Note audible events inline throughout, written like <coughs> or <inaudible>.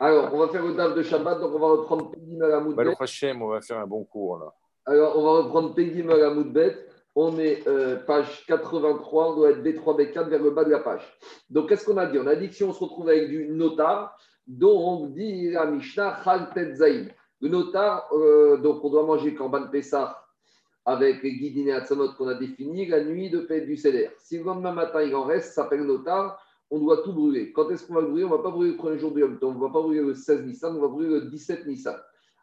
Alors, on va faire le DAF de Shabbat, donc on va reprendre Pegim à la Baruch Hashem, on va faire un bon cours là. Alors, on va reprendre Pegim à la Moudbet. On est euh, page 83, on doit être B3, B4 vers le bas de la page. Donc, qu'est-ce qu'on a dit? On a dit que si on se retrouve avec du notar, dont on dit la Mishnah Chal Zaïd. Le notar, euh, donc on doit manger Korban Pessah avec les guidines et Atzamot qu'on a défini la nuit de paix du CDR. Si le lendemain matin il en reste, ça s'appelle notar, on doit tout brûler. Quand est-ce qu'on va brûler? On ne va pas brûler le premier jour du Yom Tov, on ne va pas brûler le 16 Nissan, on va brûler le 17 Nissan.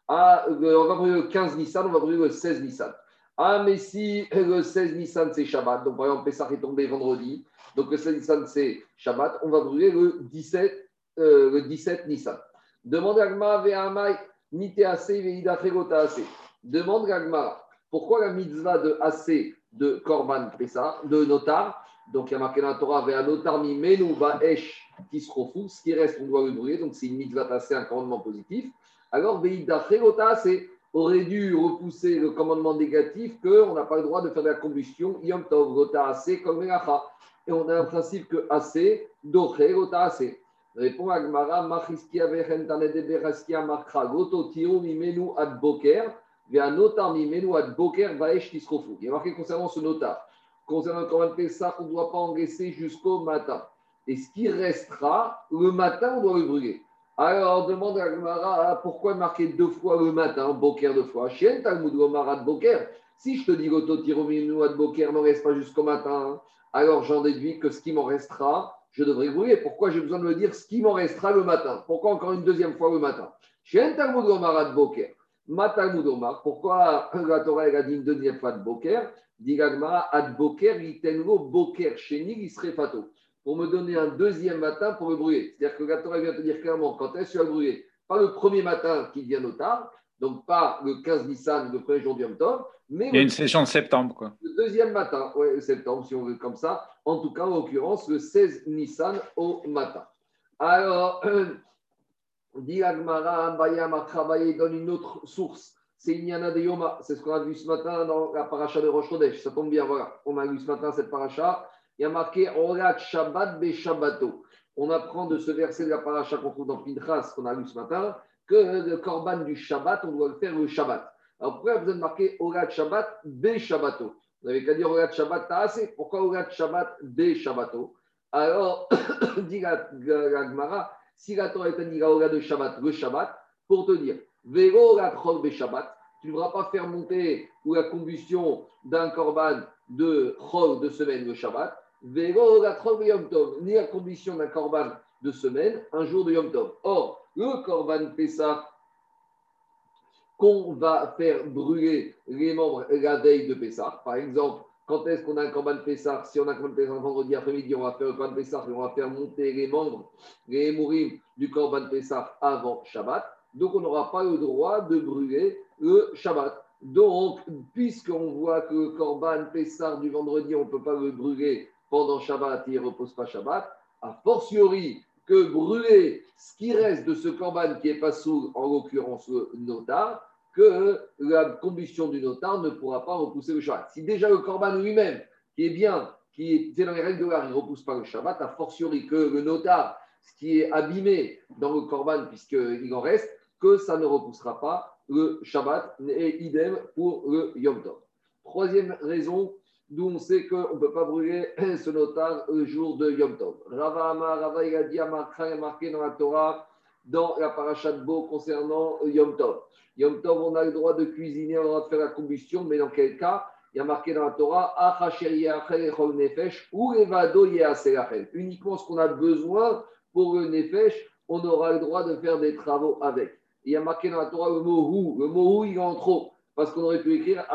Ah, on va brûler le 15 Nissan, on va brûler le 16 Nissan. Ah, mais si le 16 Nissan c'est Shabbat, donc par exemple Pessah est tombé vendredi, donc le 16 Nissan c'est Shabbat, on va brûler le 17, euh, le 17 Nissan. Demande Agma Ve'amai Nitease Ve'ida assez. Demande Agma, pourquoi la mitzvah de assez de Korban Pessah, de Notar, donc il y a marqué dans la Torah, un Notar mi menu Ba'esh refou, ce qui reste on doit le brûler, donc c'est une mitzvah assez, un commandement positif. Alors Ve'ida assez aurait dû repousser le commandement négatif qu'on n'a pas le droit de faire de la combustion, Yom Tov, Gota assez, comme Et on a un principe que assez, Doche, Gota assez. Répond Agmara, Machiski Avechen Tanede Beraskia Makra, Goto Tiro Mimenu Ad Boker, Vea Notar Mimenu Ad Boker Vaesh Tisrofu. Il y a marqué concernant ce notar. Concernant le Corban Pessah, on ne doit pas engraisser jusqu'au matin. Et ce qui restera, le matin, on doit le brûler. Alors, demande à Gmara pourquoi marquer deux fois le matin, Boker deux fois? Chien Talmud Gomarat Boker. Si je te dis Goto Tirominu Ad Boker ne reste pas jusqu'au matin, alors j'en déduis que ce qui m'en restera, je devrais brûler. Pourquoi j'ai besoin de me dire ce qui m'en restera le matin? Pourquoi encore une deuxième fois le matin? Chien Talmud Gomarat Boker. Matalmud Omar. Pourquoi la Torah a dit une deuxième fois de Boker? Dit Ad Boker, Boker Sheni, il serait fato pour me donner un deuxième matin pour me brûler. C'est-à-dire que la Torah vient te dire clairement quand est-ce que tu vas brûler Pas le premier matin qui vient au tard, donc pas le 15 Nissan, le premier jour du Yom mais. Il y a une session de septembre, quoi. Le deuxième matin, oui, septembre, si on veut comme ça. En tout cas, en l'occurrence, le 16 Nissan au matin. Alors, <clears throat> dit Agmara, donne une autre source. C'est Inyana de Yoma. C'est ce qu'on a vu ce matin dans la paracha de Rosh. Ça tombe bien, voilà. On a vu ce matin cette paracha il y a marqué Orat Shabbat Be Shabbato. On apprend de ce verset de la paracha qu'on trouve dans Pinchas, qu'on a lu ce matin, que le korban du Shabbat, on doit le faire le Shabbat. Alors pourquoi vous avez marqué Orat Shabbat Be Shabbato? Vous n'avez qu'à dire Orat Shabbat t'as assez. Pourquoi Orat Shabbat Be Shabbato? Alors, <coughs> dit la, Gemara, si la Torah est dit la de Shabbat, le Shabbat, pour te dire, Be Shabbat, tu ne devras pas faire monter ou la combustion d'un korban de Chol de semaine le Shabbat, ni la condition d'un korban de semaine, un jour de Yom Tov. Or, le korban Pessah, qu'on va faire brûler les membres la veille de Pessah, par exemple, quand est-ce qu'on a un korban Pessah Si on a un korban Pessah vendredi après-midi, on va faire le korban Pessah et on va faire monter les membres, les mourim du korban Pessah avant Shabbat. Donc, on n'aura pas le droit de brûler le Shabbat. Donc, puisqu'on voit que le korban Pessah du vendredi, on ne peut pas le brûler pendant Shabbat, il ne repose pas Shabbat, a fortiori que brûler ce qui reste de ce corban qui est pas sous, en l'occurrence le notar, que la combustion du notar ne pourra pas repousser le Shabbat. Si déjà le corban lui-même, qui est bien, qui est dans les règles de l'art, il ne repousse pas le Shabbat, a fortiori que le notar, ce qui est abîmé dans le corban, puisqu'il en reste, que ça ne repoussera pas le Shabbat, et idem pour le Yom Tov. Troisième raison, d'où on sait qu'on ne peut pas brûler ce notar le jour de Yom Tov. Rava Amar, Rava il a dit marqué dans la Torah, dans la parasha de Bo concernant Yom Tov. Yom Tov, on a le droit de cuisiner, on a le droit de faire la combustion, mais dans quel cas? Il y a marqué dans la Torah, Uniquement ce qu'on a besoin pour le Nefesh, on aura le droit de faire des travaux avec. Il y a marqué dans la Torah le mot Hu. Le mot Hu, il est en trop. Parce qu'on aurait pu écrire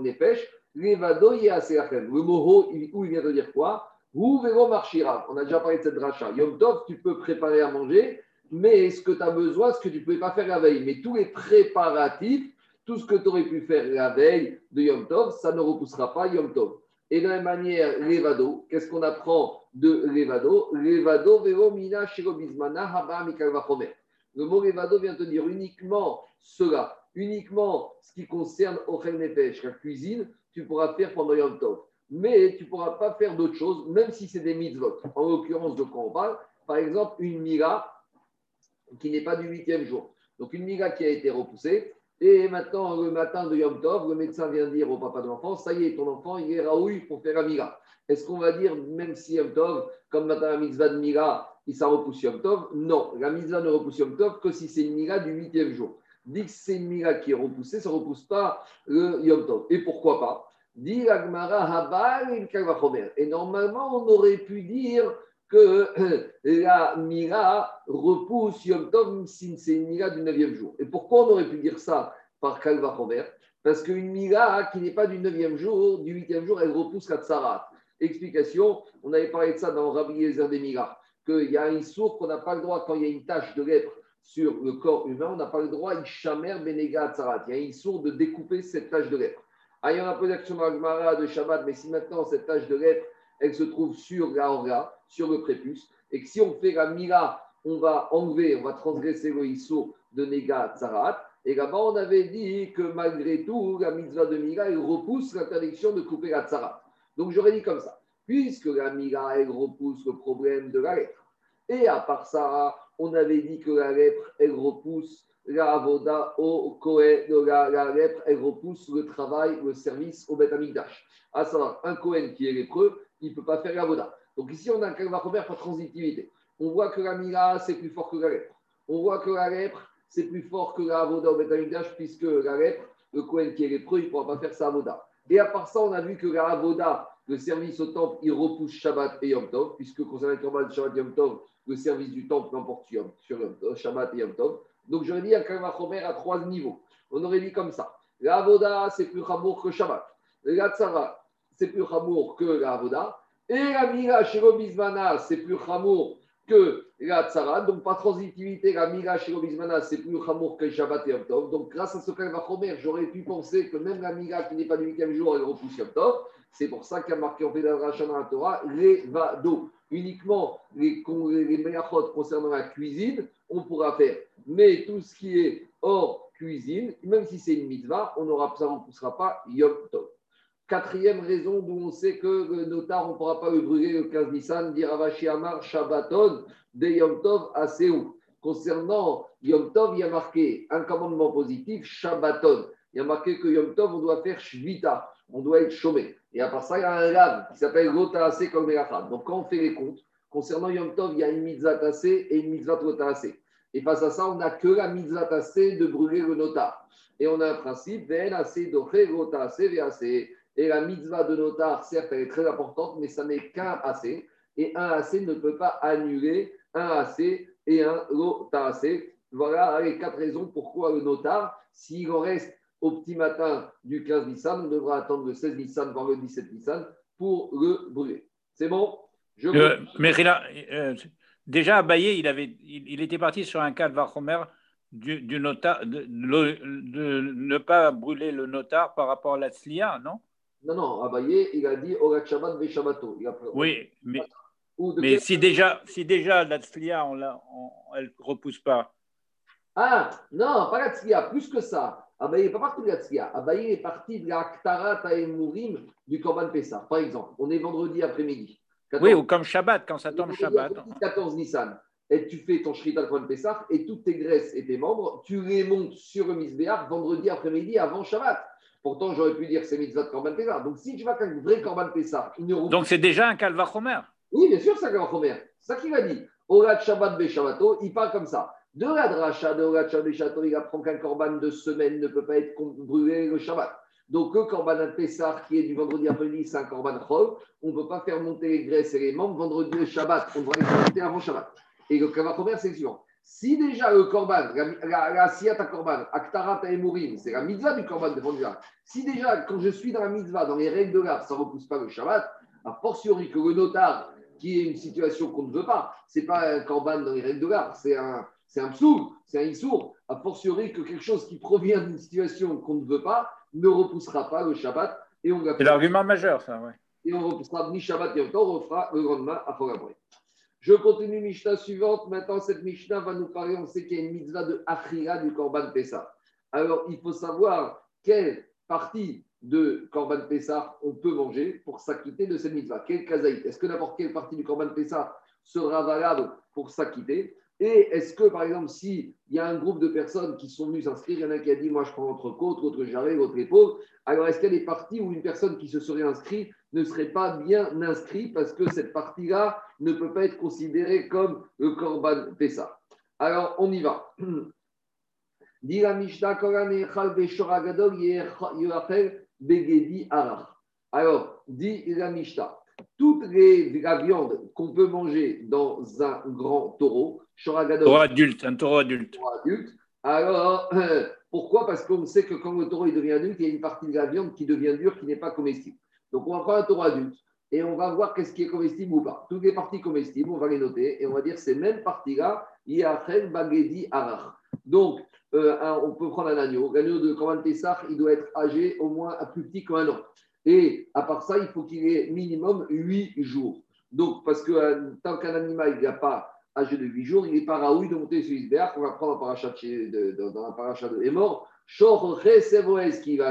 Nefesh le mot où il vient de dire quoi? On a déjà parlé de cette dracha. Yom Tov, tu peux préparer à manger, mais ce que tu as besoin, ce que tu ne pouvais pas faire la veille? Mais tous les préparatifs, tout ce que tu aurais pu faire la veille de Yom Tov, ça ne repoussera pas Yom Tov. Et de la même manière, Levado, qu'est-ce qu'on apprend de Levado? Levado, Vero, Mina, Shirobizmana, Haba, Le mot Levado vient te dire uniquement cela, uniquement ce qui concerne Ochel Nefesh, la cuisine, tu pourras faire pendant Yom Tov. Mais tu ne pourras pas faire d'autres choses, même si c'est des mitzvot. En l'occurrence, de quoi on parle Par exemple, une mira qui n'est pas du huitième jour. Donc une miga qui a été repoussée, et maintenant, le matin de Yom Tov, le médecin vient dire au papa de l'enfant, ça y est, ton enfant, il est raoui pour faire la miga. Est-ce qu'on va dire, même si Yom Tov, comme matin la mitzvah de miga, il ça repousse Yom Tov? Non, la mitzvah ne repousse Yom Tov que si c'est une miga du huitième jour. Dit que c'est une miga qui est repoussée, ça ne repousse pas le Yom Tov. Et pourquoi pas? Dit Et normalement, on aurait pu dire que <clears throat> la mira repousse Yom Tov si c'est une mira du 9e jour. Et pourquoi on aurait pu dire ça par Kalva Parce qu'une mira qui n'est pas du 9e jour, du 8e jour, elle repousse la tsarat. Explication, on avait parlé de ça dans Rabbi Yezer des Mira, qu'il y a un sourd qu'on n'a pas le droit, quand il y a une tache de lèpre sur le corps humain, on n'a pas le droit, Benega Tsarat. Il y a un sourd de découper cette tache de lèpre. Ah, il y en a peu d'action de Shabbat, mais si maintenant cette tache de lèpre, elle se trouve sur la orga, sur le prépuce, et que si on fait la mira, on va enlever, on va transgresser le iso de Nega Tzarat. Et là-bas, on avait dit que malgré tout, la mitzvah de mira, elle repousse l'interdiction de couper la Tzarat. Donc j'aurais dit comme ça, puisque la mira, elle repousse le problème de la lèpre. Et à part ça, on avait dit que la lèpre, elle repousse la avoda au Kohen, la, la lèpre, elle repousse le travail, le service au Beth Amikdash. À savoir, un Kohen qui est lépreux, il ne peut pas faire la voda. Donc ici, on a un kalvachomer par transitivité. On voit que la mira, c'est plus fort que la lèpre. On voit que la lèpre, c'est plus fort que la voda au Betamikdash, puisque la lèpre, le Kohen qui est lépreux, il ne pourra pas faire sa voda. Et à part ça, on a vu que la voda, le service au temple, il repousse Shabbat et Yom Tov, puisque concernant le Shabbat et Yom Tov, le service du temple n'emporte sur Shabbat et Yom Tov. Donc j'aurais dit un kalvachomer à trois niveaux. On aurait dit comme ça. La voda, c'est plus ramour que Shabbat. La tzara, c'est plus ramour que la voda. Et la mira chez c'est plus chamour que la tzara. Donc, par transitivité, la mira chez c'est plus chamour que Shabbat et Yom Donc, grâce à ce Kalvachomer, j'aurais pu penser que même la mira qui n'est pas du huitième jour, elle repousse Yom Tov. C'est pour ça qu'il y a marqué en Fédération dans la Torah, les vado. Uniquement les, les concernant la cuisine, on pourra faire. Mais tout ce qui est hors cuisine, même si c'est une mitzvah, on ne repoussera pas Yom Tov. Quatrième raison d'où on sait que le notar, on ne pourra pas le brûler le 15 Nissan, dire Avashi Amar Shabbaton de Yom Tov. Concernant Yom Tov, il y a marqué un commandement positif, Shabbaton. Il y a marqué que Yom Tov, on doit faire Shvita, on doit être chômé. Et à part ça, il y a un lave qui s'appelle Rotaase comme Donc quand on fait les comptes, concernant Yom Tov, il y a une mitzvah tassée et une mitzvah Rotaase. Et face à ça, on n'a que la mitzvah tassée de brûler le notar. Et on a un principe, Ven assez doché Rotaase assez. Et la mitzvah de notar, certes, elle est très importante, mais ça n'est qu'un AC. Et un AC ne peut pas annuler un AC et un AC. Voilà les quatre raisons pourquoi le notar, s'il en reste au petit matin du 15 Nissan, on devra attendre le 16 Nissan, voire le 17 Nissan, pour le brûler. C'est bon? Je euh, Mais euh, déjà, Abaye, il, avait, il, était parti sur un cas de Varchomer du, du notar, de, ne pas brûler le notar par rapport à la Tzlia, non? Non, non, Abaye, il a dit Orat Shabbat Veshabato. Oui, mais, mais si, déjà, si déjà la tzlia, on on, elle ne repousse pas. Ah, non, pas la tzlia, plus que ça. Abaye n'est pas parti de la tzlia. Abaye est parti de la Ktarat Mourim du Korban Pessah. Par exemple, on est vendredi après-midi. Oui, ou comme Shabbat, quand ça tombe Shabbat. 14 Nissan. Et tu fais ton Shrita Korban Pessah et toutes tes graisses et tes membres, tu les montes sur le Misbéach vendredi après-midi avant Shabbat. Pourtant, j'aurais pu dire c'est mitzvah de Korban Pessah. Donc, si tu vas qu'un vrai Korban Pessah, Donc, c'est déjà un Kalvachomer Oui, bien sûr, c'est un Kalvachomer. C'est ça qu'il a dit. Orat Shabbat Beshabato, il parle comme ça. De la dracha, de Orat Shabbat Beshabato, il apprend qu'un Korban de semaine ne peut pas être brûlé le Shabbat. Donc, le Korban Pessah qui est du vendredi après-midi, c'est un Korban Chol. On ne peut pas faire monter les graisses et les membres vendredi et Shabbat. On doit les monter avant Shabbat. Et le Kalvachomer, c'est le suivant. Si déjà le korban, la, la, siyata korban, aktarat et c'est la mitzvah du korban de Fondja. Si déjà, quand je suis dans la mitzvah, dans les règles de l'art, ça ne repousse pas le Shabbat, a fortiori que le notar, qui est une situation qu'on ne veut pas, ce n'est pas un korban dans les règles de l'art, c'est un, c'est un psoul, c'est un issour, a fortiori que quelque chose qui provient d'une situation qu'on ne veut pas ne repoussera pas le Shabbat. Et on c'est l'argument majeur, ça, ouais. Et on repoussera ni Shabbat ni encore, on refera le lendemain à Fogabré. Je continue Mishnah suivante. Maintenant, cette Mishnah va nous parler. On sait qu'il y a une mitzvah de Achira du Korban Pessah. Alors, il faut savoir quelle partie de Korban Pessah on peut manger pour s'acquitter de cette mitzvah. Quel kazaït? Est-ce que n'importe quelle partie du Korban Pessah sera valable pour s'acquitter? Et est-ce que, par exemple, s'il y a un groupe de personnes qui sont venues s'inscrire, il y en a qui a dit Moi, je prends votre côte, votre jarret, votre épaule. Alors, est-ce a des parties où une personne qui se serait inscrite ne serait pas bien inscrite parce que cette partie-là ne peut pas être considérée comme le Korban Pessa Alors, on y va. <clears throat> Alors, dit la Mishnah, toute les, la viande qu'on peut manger dans un grand taureau, taureau adulte, un taureau adulte. adulte alors, pourquoi? Parce qu'on sait que quand le taureau devient adulte, il y a une partie de la viande qui devient dure, qui n'est pas comestible. Donc, on va prendre un taureau adulte et on va voir qu'est-ce qui est comestible ou pas. Toutes les parties comestibles, on va les noter et on va dire ces mêmes parties-là, Yachel Bagedi Arach. Donc, euh, on peut prendre un agneau. L'agneau de Korban Pessah, il doit être âgé au moins à plus petit qu'un an. Et à part ça, il faut qu'il ait minimum 8 jours. Donc, parce que euh, tant qu'un animal n'a pas âgé de 8 jours, il n'est pas raoui de monter sur Isbéach. On va prendre un parachat de, dans un parachat de Sevoes qui va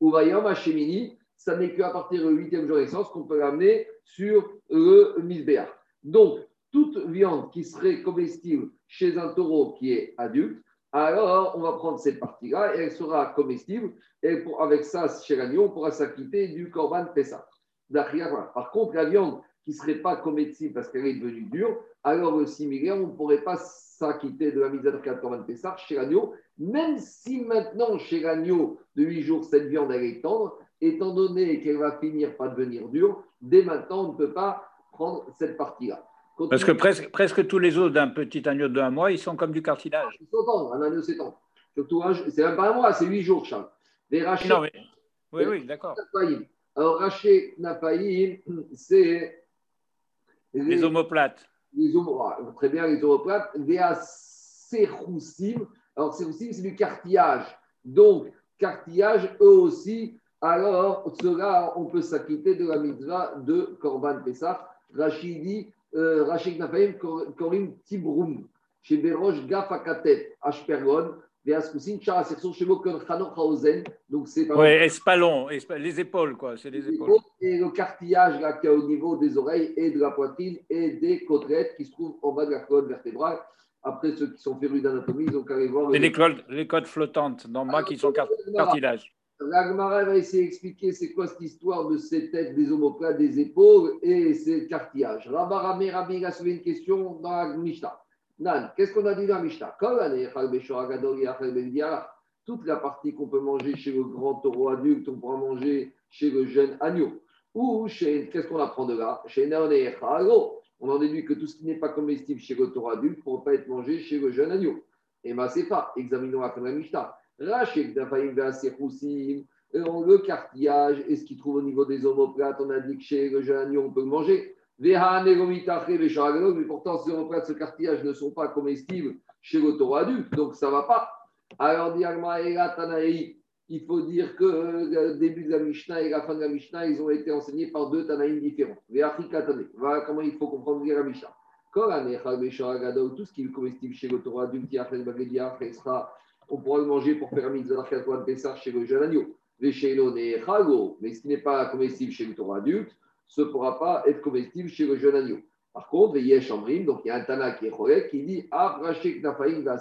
ou Vayam Hashemini. Ça n'est qu'à partir du 8e jour de naissance qu'on peut l'amener sur le Misbéach. Donc, toute viande qui serait comestible chez un taureau qui est adulte, alors on va prendre cette partie-là et elle sera comestible. Et avec ça, chez l'agneau, on pourra s'acquitter du Corban Pessah. Par contre, la viande qui ne serait pas comestible parce qu'elle est devenue dure, alors le similaire, on ne pourrait pas s'acquitter de la mise à de Corban Pessah chez l'agneau, même si maintenant, chez l'agneau de 8 jours, cette viande elle est tendre, étant donné qu'elle va finir par devenir dure, dès maintenant, on ne peut pas prendre cette partie-là. Parce que presque, presque tous les os d'un petit agneau de un mois, ils sont comme du cartilage. Ils sont tendres, un agneau c'est tendre. C'est même pas un mois, c'est huit jours, Charles. Les rachets, non, mais... Oui, oui, d'accord. Alors, raché napaïm, c'est. Les, omoplates. Les omoplates, très bien, les omoplates. Véa seroussim. Alors, seroussim, c'est du cartillage. Donc, cartillage, eux aussi. Alors, cela, on peut s'acquitter de la mitzvah de Korban Pessah. Rachidi euh, Rachid Nafaim, Korim Tibroum, chez Berosh Gafakatet, Ashpergon. Donc c'est Oui, espalon, les épaules, quoi. C'est les épaules. Et le cartillage là, qui est au niveau des oreilles et de la poitrine et des côtelettes qui se trouvent en bas de la colonne vertébrale. Après, ceux qui sont férus d'anatomie, ils ont qu'à aller voir. C'est les, les côtes flottantes d'en bas qui sont cartilage. L'Agmara va essayer d'expliquer c'est quoi cette histoire de ces têtes, des omoplates, des épaules et ces cartillages. Rabba Rabbi a soulevé une question dans la Mishnah. Nan, qu'est-ce qu'on a dit dans la Mishnah? Toute la partie qu'on peut manger chez le grand taureau adulte, on pourra manger chez le jeune agneau. Ou qu'est-ce qu'on apprend de là? Chez On en déduit que tout ce qui n'est pas comestible chez le taureau adulte ne pourra pas être mangé chez le jeune agneau. Et ma c'est pas. Examinons la fin de la Mishnah. Le cartillage et ce qu'il trouve au niveau des omoplates, on a dit que chez le jeune agneau, on peut le manger. Mais pourtant, ces omoplates, ce cartillage ne sont pas comestibles chez le taureau adulte, donc ça ne va pas. Alors, il faut dire que le début de la Mishnah et la fin de la Mishnah, ils ont été enseignés par deux Tanaïm différents. Voilà comment il faut comprendre la Mishnah. Tout ce qui est comestible chez le taureau adulte, on pourra le manger pour faire un mitzvah de Pessah chez le jeune agneau. Mais ce qui n'est pas comestible chez le taureau adulte, ce ne pourra pas être comestible chez le jeune agneau. Par contre, les Yesh donc il y a un Tana qui est qui dit Nafaïm va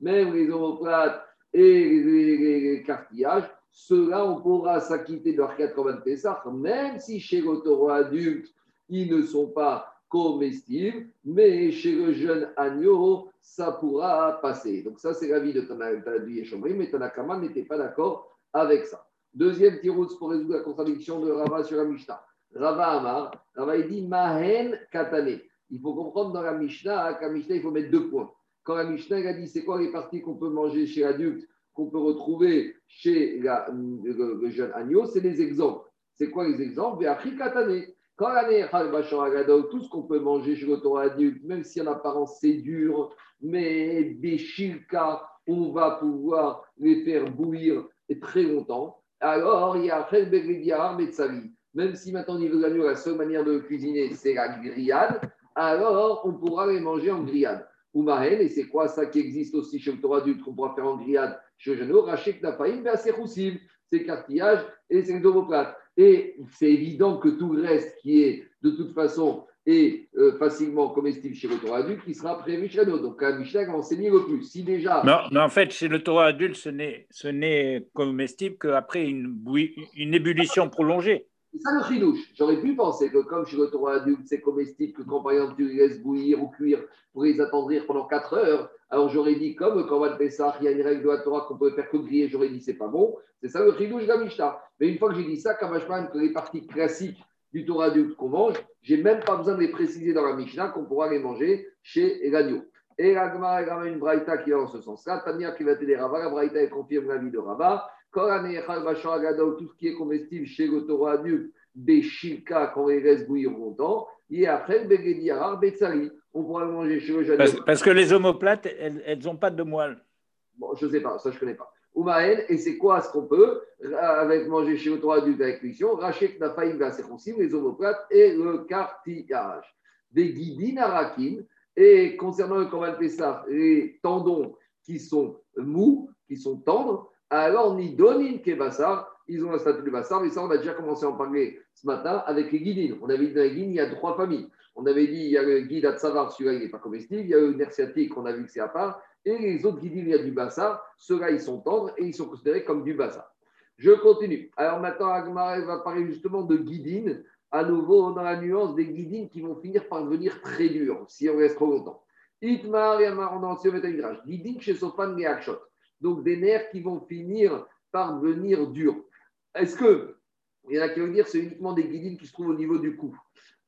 même les omoplates et les, cartillages, ceux-là, on pourra s'acquitter de leur Korban Pessah, même si chez le taureau adulte, ils ne sont pas comestible, mais chez le jeune agneau, ça pourra passer. Donc ça, c'est l'avis de Chomri, mais Tanakama n'était pas d'accord avec ça. Deuxième tirouz pour résoudre la contradiction de Rava sur la Mishnah. Rava Amar, Rava il dit Mahen Katane. Il faut comprendre dans la Mishnah qu'à Mishnah, il faut mettre deux points. Quand la Mishnah a dit c'est quoi les parties qu'on peut manger chez l'adulte, qu'on peut retrouver chez le, jeune agneau, c'est des exemples. C'est quoi les exemples? Katane. Quand tout ce qu'on peut manger chez le adulte, même si en apparence c'est dur, mais Béchilka, on va pouvoir les faire bouillir très longtemps. Alors, il y a Metzali. Même si maintenant, au niveau de l'agneau, la seule manière de cuisiner, c'est la grillade, alors on pourra les manger en grillade. Ou et c'est quoi ça qui existe aussi chez le Torah adulte qu'on pourra faire en grillade chez le genou Rachek Nafaim, c'est cartillage et c'est omoplates. Et c'est évident que tout reste qui est de toute façon et euh, facilement comestible chez le Torah adulte, qui sera prévu chez. Donc la Mishnah a enseigné le plus. Si déjà. Non, mais en fait, chez le Torah adulte, ce n'est comestible qu'après une, une ébullition prolongée. C'est ça le chidouche. J'aurais pu penser que comme chez le Torah adulte, c'est comestible, que quand par exemple tu laisses bouillir ou cuire pour les attendrir pendant 4 heures, alors j'aurais dit comme quand on va le Pessah, il y a une règle de la Torah qu'on peut faire que griller, j'aurais dit c'est pas bon. C'est ça le chidouche de la Mishnah. Mais une fois que j'ai dit ça, quand que les parties classiques du Torah adulte qu'on mange, j'ai même pas besoin de les préciser dans la Mishnah qu'on pourra les manger chez l'agneau. Et l'agma ramène une braïta qui va dans ce sens-là. Tania qui va t'aider Rava, la braïta confirme l'avis de Rava. Tout ce qui est comestible chez le Torah adulte, des quand les laisse bouillir longtemps. Et après, le arar, betsari, on pourra le manger chez le jeune. Parce, parce, que les omoplates, elles n'ont pas de moelle. Bon, je ne sais pas, ça je ne connais pas. Oumael, et c'est quoi ce qu'on peut avec manger chez le droit adulte avec cuisson Rachet Knafaïm la les omoplates et le cartillage. Des guidines arakin, et concernant le Korban Pessah, les tendons qui sont mous, qui sont tendres, alors ni donin kebassar, ils ont un statut de bassar, mais ça on a déjà commencé à en parler ce matin avec les guidines. On avait dit dans les guidines, il y a trois familles. On avait dit, il y a le guide à Tsavar, celui-là il n'est pas comestible, il y a le nerciatique, on a vu que c'est à part, et les autres guidines, il y a du bassa. Ceux-là, ils sont tendres et ils sont considérés comme du bassa. Je continue. Alors maintenant, Agmar va parler justement de guidines, à nouveau dans la nuance des guidines qui vont finir par devenir très dures si on reste trop longtemps. Itmar et Guidines chez Sofan et Akshot. Donc des nerfs qui vont finir par devenir durs. Est-ce que, il y en a qui vont dire, c'est uniquement des guidines qui se trouvent au niveau du cou?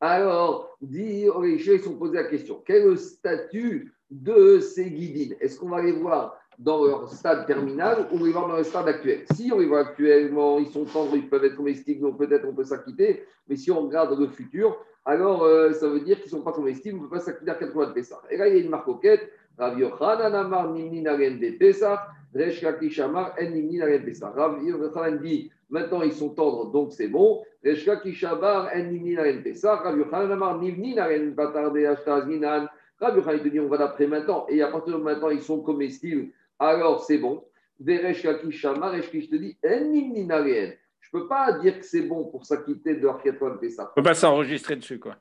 Alors, dit, les ils sont posés la question. Quel est le statut de ces guidines? Est-ce qu'on va les voir dans leur stade terminal ou on va les voir dans leur stade actuel? Si on les voit actuellement, ils sont tendres, ils peuvent être comestibles, donc peut-être on peut s'acquitter. Mais si on regarde le futur, alors euh, ça veut dire qu'ils ne sont pas comestibles, on ne peut pas s'acquitter à 80 de Pessah. Et là, il y a une marque coquette. Rav Yochanan Amar Nimni Naren de Pessah, En. Rav dit maintenant ils sont tendres, donc c'est bon. Resh Kakish Amar En Nimni Naren Pessah. Rav Yochanan Amar Nimni Naren Batar de Ashtazminan. Rabbi Yochanan te dit on va d'après maintenant, et à partir de maintenant ils sont comestibles, alors c'est bon. Veresh Kakishama, Resh te dit je ne peux pas dire que c'est bon pour s'acquitter de Arkiaton Pessah. On ne peut pas s'enregistrer dessus, quoi.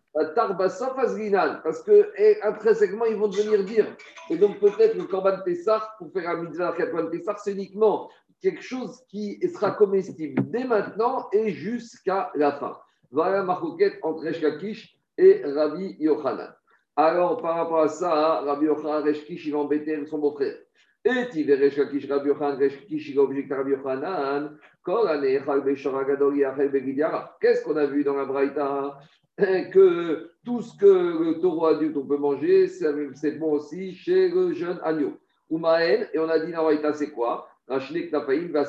Parce que eh, intrinsèquement, ils vont devenir dire. Et donc, peut-être le Korban Pessah, pour faire un mitzvah Arkiaton Pessah, c'est uniquement quelque chose qui sera comestible dès maintenant et jusqu'à la fin. Voilà ma roquette entre Resh et Rabbi Yochanan. Alors, par rapport à ça, Rabbi Yochanan Reshkish, il va embêter son beau-frère. Et verrait Reshkish, Rabbi Yochanan a objecté Rabbi Yochanan. Qu'est-ce qu'on a vu dans la Braïta? <clears throat> Que tout ce que le taureau adulte on peut manger, c'est bon aussi chez le jeune agneau. Oumael, et on a dit la Braïta, c'est quoi? Rachnek Nafaïm va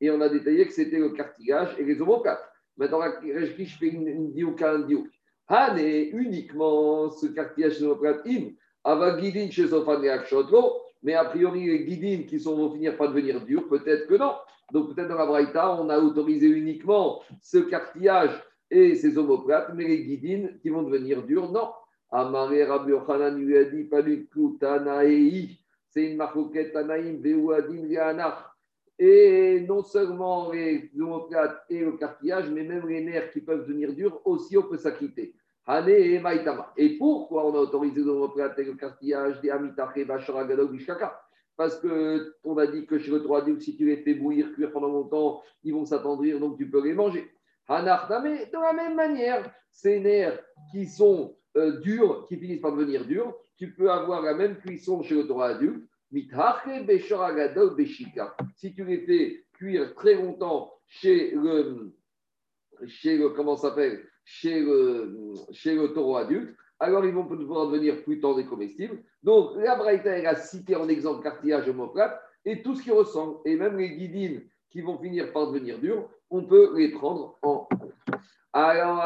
Et on a détaillé que c'était le cartilage et les omoplates. Maintenant, Reshkish fait une, diouk, un diouk. Hané, uniquement ce cartilage chez im, Avagidin chez mais a priori, les guidines qui sont, vont finir par devenir durs, peut-être que non. Donc, peut-être dans la Braïta, on a autorisé uniquement ce cartilage et ces omoplates, mais les guidines qui vont devenir durs, non. Amaré. C'est une Et non seulement les omoplates et le cartilage, mais même les nerfs qui peuvent devenir durs, aussi on peut s'acquitter. Et pourquoi on a autorisé l'omoplate et le cartillage des Amitaché, Bacharagadog, Bishkaka Parce qu'on a dit que chez le droit si tu les fais bouillir, cuire pendant longtemps, ils vont s'attendrir, donc tu peux les manger. Mais de la même manière, ces nerfs qui sont euh, durs, qui finissent par devenir durs, tu peux avoir la même cuisson chez le droit adulte. Si tu les fais cuire très longtemps chez le, chez le comment s'appelle, chez le, chez le taureau adulte, alors ils vont pouvoir devenir plus tendres et comestibles. Donc, la Braïta, cité en exemple cartilage homoplate et tout ce qui ressemble, et même les guidines qui vont finir par devenir dures, on peut les prendre en Alors.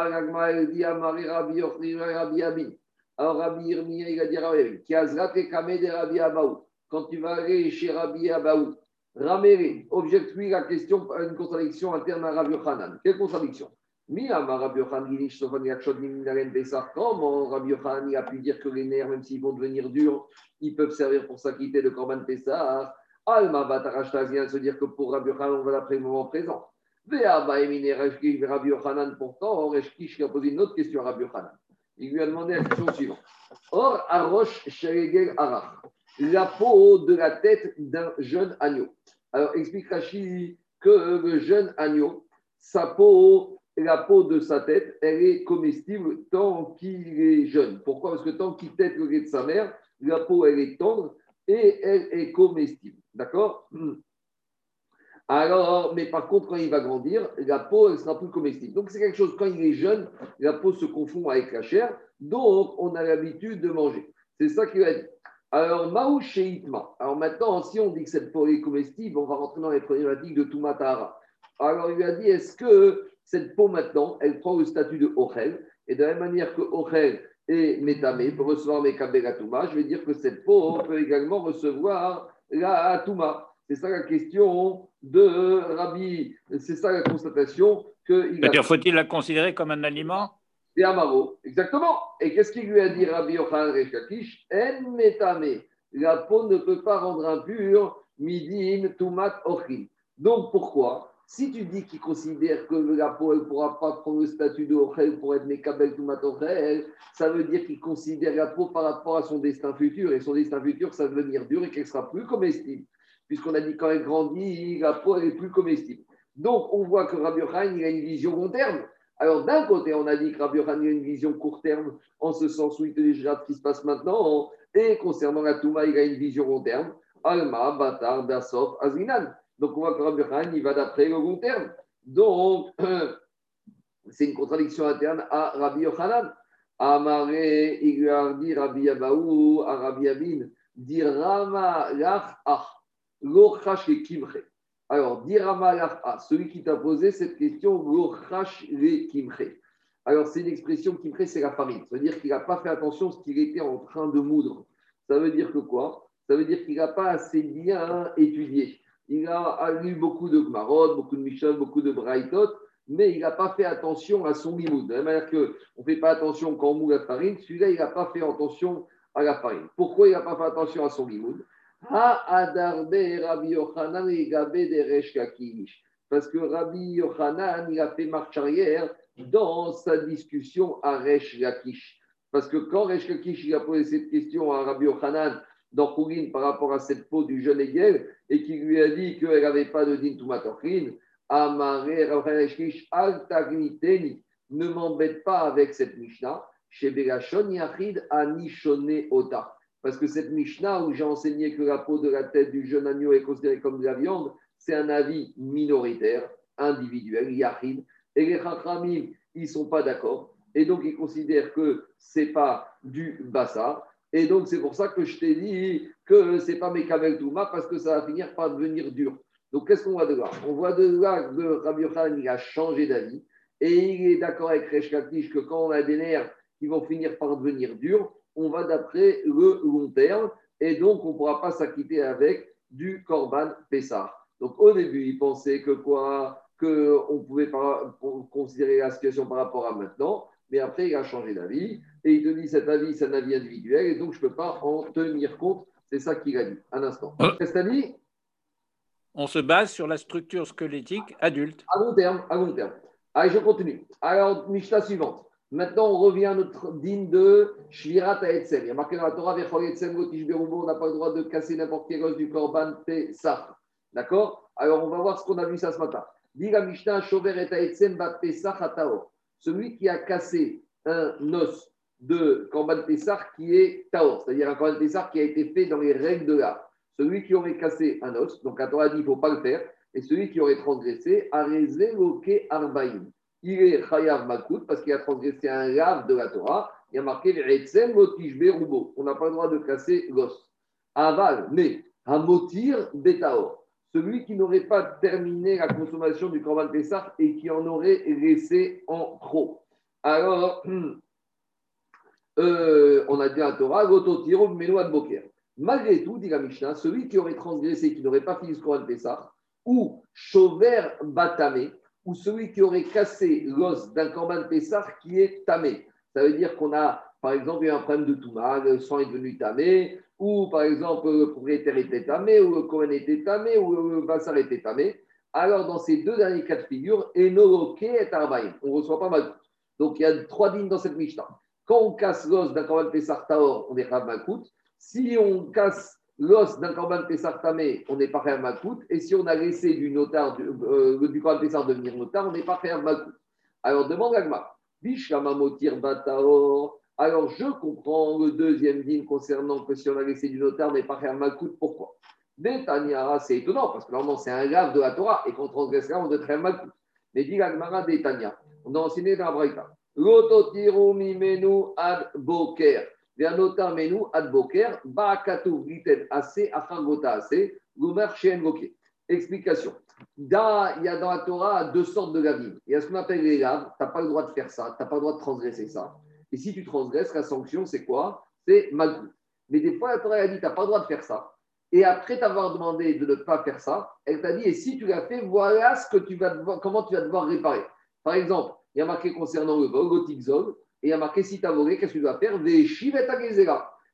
Quand tu vas aller chez Rabbi Abaou, Raméré, objecte-lui la question, une contradiction interne à Rabbi. Quelle contradiction? Comment Rabbi Yochanan a pu dire que les nerfs, même s'ils vont devenir durs, ils peuvent servir pour s'acquitter de Korban Pessah Alma Batarashta vient se dire que pour Rabbi Yochanan, on va l'appeler le moment présent. Rabbi Yochanan, pourtant, Reshkish a posé une autre question à Rabbi Yochanan. Il lui a demandé la question suivante. Or, Arosh Sheregel Arach, la peau de la tête d'un jeune agneau. Alors, explique Rashi que le jeune agneau, sa peau, la peau de sa tête, elle est comestible tant qu'il est jeune. Pourquoi? Parce que tant qu'il tête le lait de sa mère, la peau, elle est tendre et elle est comestible. D'accord? Alors, mais par contre, quand il va grandir, la peau, elle sera plus comestible. Donc, c'est quelque chose, quand il est jeune, la peau se confond avec la chair, donc on a l'habitude de manger. C'est ça qu'il va dire. Alors, Maou Sheitma. Alors maintenant, si on dit que cette peau est comestible, on va rentrer dans les problématiques de Tumatara. Alors, il a dit, est-ce que cette peau maintenant, elle prend le statut de Ochel Et de la même manière que Ochel est Métamé, peut recevoir mes Touma, je vais dire que cette peau peut également recevoir la Touma. C'est ça la question de Rabbi. C'est ça la constatation que. Il a... Faut-il la considérer comme un aliment? C'est Amaro, exactement. Et qu'est-ce qu'il lui a dit Rabbi Yochanan Rechakish? En metame. La peau ne peut pas rendre impur midin tumat ochim. Donc pourquoi? Si tu dis qu'il considère que la peau ne pourra pas prendre le statut de Ochel pour être Mekabel Tumat Ochel, ça veut dire qu'il considère la peau par rapport à son destin futur. Et son destin futur, ça va devenir dur et qu'elle sera plus comestible puisqu'on a dit quand elle grandit, la peau est plus comestible. Donc, on voit que Rabbi Yochanan, il a une vision long terme. Alors, d'un côté, on a dit que Rabbi Yochanan a une vision court terme, en ce sens où il te dit ce qui se passe maintenant. Et concernant la Touma, il a une vision long terme. Alma, Batar, Dassof, Azinan. Donc, on voit que Rabbi il va d'après le long terme. Donc, <clears throat> c'est une contradiction interne à Rabbi Yochanan. Amaré, il lui a Rabbi Abaou, à Rabbi Abin, dit Rama, Lach, Ah. Alors, dirama celui qui t'a posé cette question, Alors, c'est une expression kimche, c'est la farine. Ça veut dire qu'il n'a pas fait attention à ce qu'il était en train de moudre. Ça veut dire que quoi? Ça veut dire qu'il n'a pas assez bien étudié. Il a lu beaucoup de Gmarot, beaucoup de Michel, beaucoup de Braithot, mais il n'a pas fait attention à son limoud. De la manière qu'on ne fait pas attention quand on moule la farine, celui-là, il n'a pas fait attention à la farine. Pourquoi il n'a pas fait attention à son Yochanan Parce que Rabbi Yochanan, il a fait marche arrière dans sa discussion à Resh Lakish. Parce que quand Resh Lakish il a posé cette question à Rabbi Yochanan dans Kourine par rapport à cette peau du jeune Hegel et qui lui a dit qu'elle n'avait pas de din tumatochin, Amare Resh Al ne m'embête pas avec cette Mishnah. Chez Berachon Yachid Anishone Ota. Parce que cette Mishnah où j'ai enseigné que la peau de la tête du jeune agneau est considérée comme de la viande, c'est un avis minoritaire, individuel, yachid. Et les Chachamim, ils ne sont pas d'accord. Et donc, ils considèrent que ce n'est pas du bassa. Et donc, c'est pour ça que je t'ai dit que ce n'est pas Mekabel Touma, parce que ça va finir par devenir dur. Donc, qu'est-ce qu'on voit de là On voit de là que Rabbi Yochanan, a changé d'avis. Et il est d'accord avec Resh que quand on a des nerfs qui vont finir par devenir durs, on va d'après le long terme et donc on ne pourra pas s'acquitter avec du Corban Pessah. Donc au début, il pensait que quoi? Qu'on pouvait pas considérer la situation par rapport à maintenant, mais après il a changé d'avis et il te dit cet avis, c'est un avis individuel et donc je ne peux pas en tenir compte. C'est ça qu'il a dit. Un instant. Euh. Qu'est-ce que dit? On se base sur la structure squelettique adulte. À long terme, à long terme. Allez, je continue. Alors, Mishnah suivante. Maintenant, on revient à notre digne de Shvirat Etzel. Il y a marqué dans la Torah, on n'a pas le droit de casser n'importe quel os du Korban Pesach. D'accord? Alors, on va voir ce qu'on a vu ça ce matin. Dit la Mishnah, Shover et Bat Pesach Celui qui a cassé un os de Korban Pesach qui est Taor, c'est-à-dire un Korban Pesach qui a été fait dans les règles de l'art. Celui qui aurait cassé un os, donc la Torah dit qu'il ne faut pas le faire, et celui qui aurait transgressé, a Loke Arbaïm il est Chayav Makout parce qu'il a transgressé un lave de la Torah. Il a marqué On n'a pas le droit de casser l'os. Aval, mais Hamotir Betaor. Celui qui n'aurait pas terminé la consommation du Korban Pessah et qui en aurait laissé en trop. Alors, <clears throat> euh, on a dit à Torah, Boker. Malgré tout, dit la Mishnah, celui qui aurait transgressé, qui n'aurait pas fini ce Korban Pessah, ou Chover Batame, ou celui qui aurait cassé l'os d'un corban Pessah qui est tamé. Ça veut dire qu'on a, par exemple, eu un problème de Touma, le sang est devenu tamé, ou par exemple, le propriétaire était tamé, ou le Kohen était tamé, ou le Bassar était tamé. Alors, dans ces deux derniers cas de figure, Enoloke et Arbaïm, on ne reçoit pas mal. Donc, il y a trois dignes dans cette Mishnah. Quand on casse l'os d'un Korban Pessar Taor, on est Rav. Si on casse l'os d'un Korban Pessar Tamé, on n'est pas Rav. Et si on a laissé du, notar, du, euh, devenir notar, on n'est pas Rav Makout. Alors demande Agma. Bishamamotir Bataor. Alors je comprends le deuxième din concernant que si on a laissé du on n'est pas Rav Makout. Pourquoi? Netanya, c'est étonnant parce que normalement c'est un grave de la Torah et qu'on transgresse là, on doit être Rav Makout. Mais dit Agmara d'Etania. On a enseigné dans la Braïta. Lototiru mimenu ad boker. Vianota menu ad boker. Baakatu gliten ase afangota ase. Gomer shen Explication. Da, il y a dans la Torah deux sortes de gavim. Il y a ce qu'on appelle les gaves. Tu n'as pas le droit de faire ça. Tu n'as pas le droit de transgresser ça. Et si tu transgresses, la sanction, c'est quoi? C'est malgré. Mais des fois, la Torah a dit tu n'as pas le droit de faire ça. Et après t'avoir demandé de ne pas faire ça, elle t'a dit et si tu l'as fait, voilà ce que tu vas devoir, comment tu vas devoir réparer. Par exemple, il y a marqué concernant le vol, et il y a marqué si tu as volé, qu'est-ce que tu dois faire?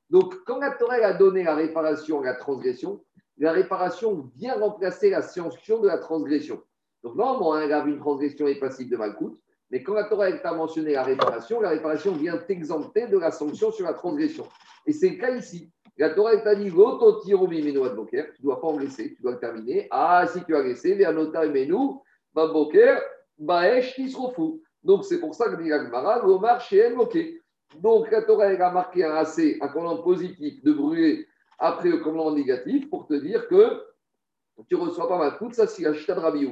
Donc, quand la Torah a donné la réparation à la transgression, la réparation vient remplacer la sanction de la transgression. Donc, normalement, un grave, une transgression est passible de malcoute, mais quand la Torah a mentionné la réparation, la réparation vient t'exempter de la sanction sur la transgression. Et c'est le cas ici. La Torah t'a dit, tu ne dois pas en laisser, tu dois le terminer. Ah, si tu as laissé, vers nota menu, boker, baesh, fou. Donc, c'est pour ça que dit l'Agmara, l'Omar chez ok. Donc, la Torah a marqué un AC, un commandement positif de brûler après le commandement négatif pour te dire que tu ne reçois pas mal de ça c'est la chita de Rabbi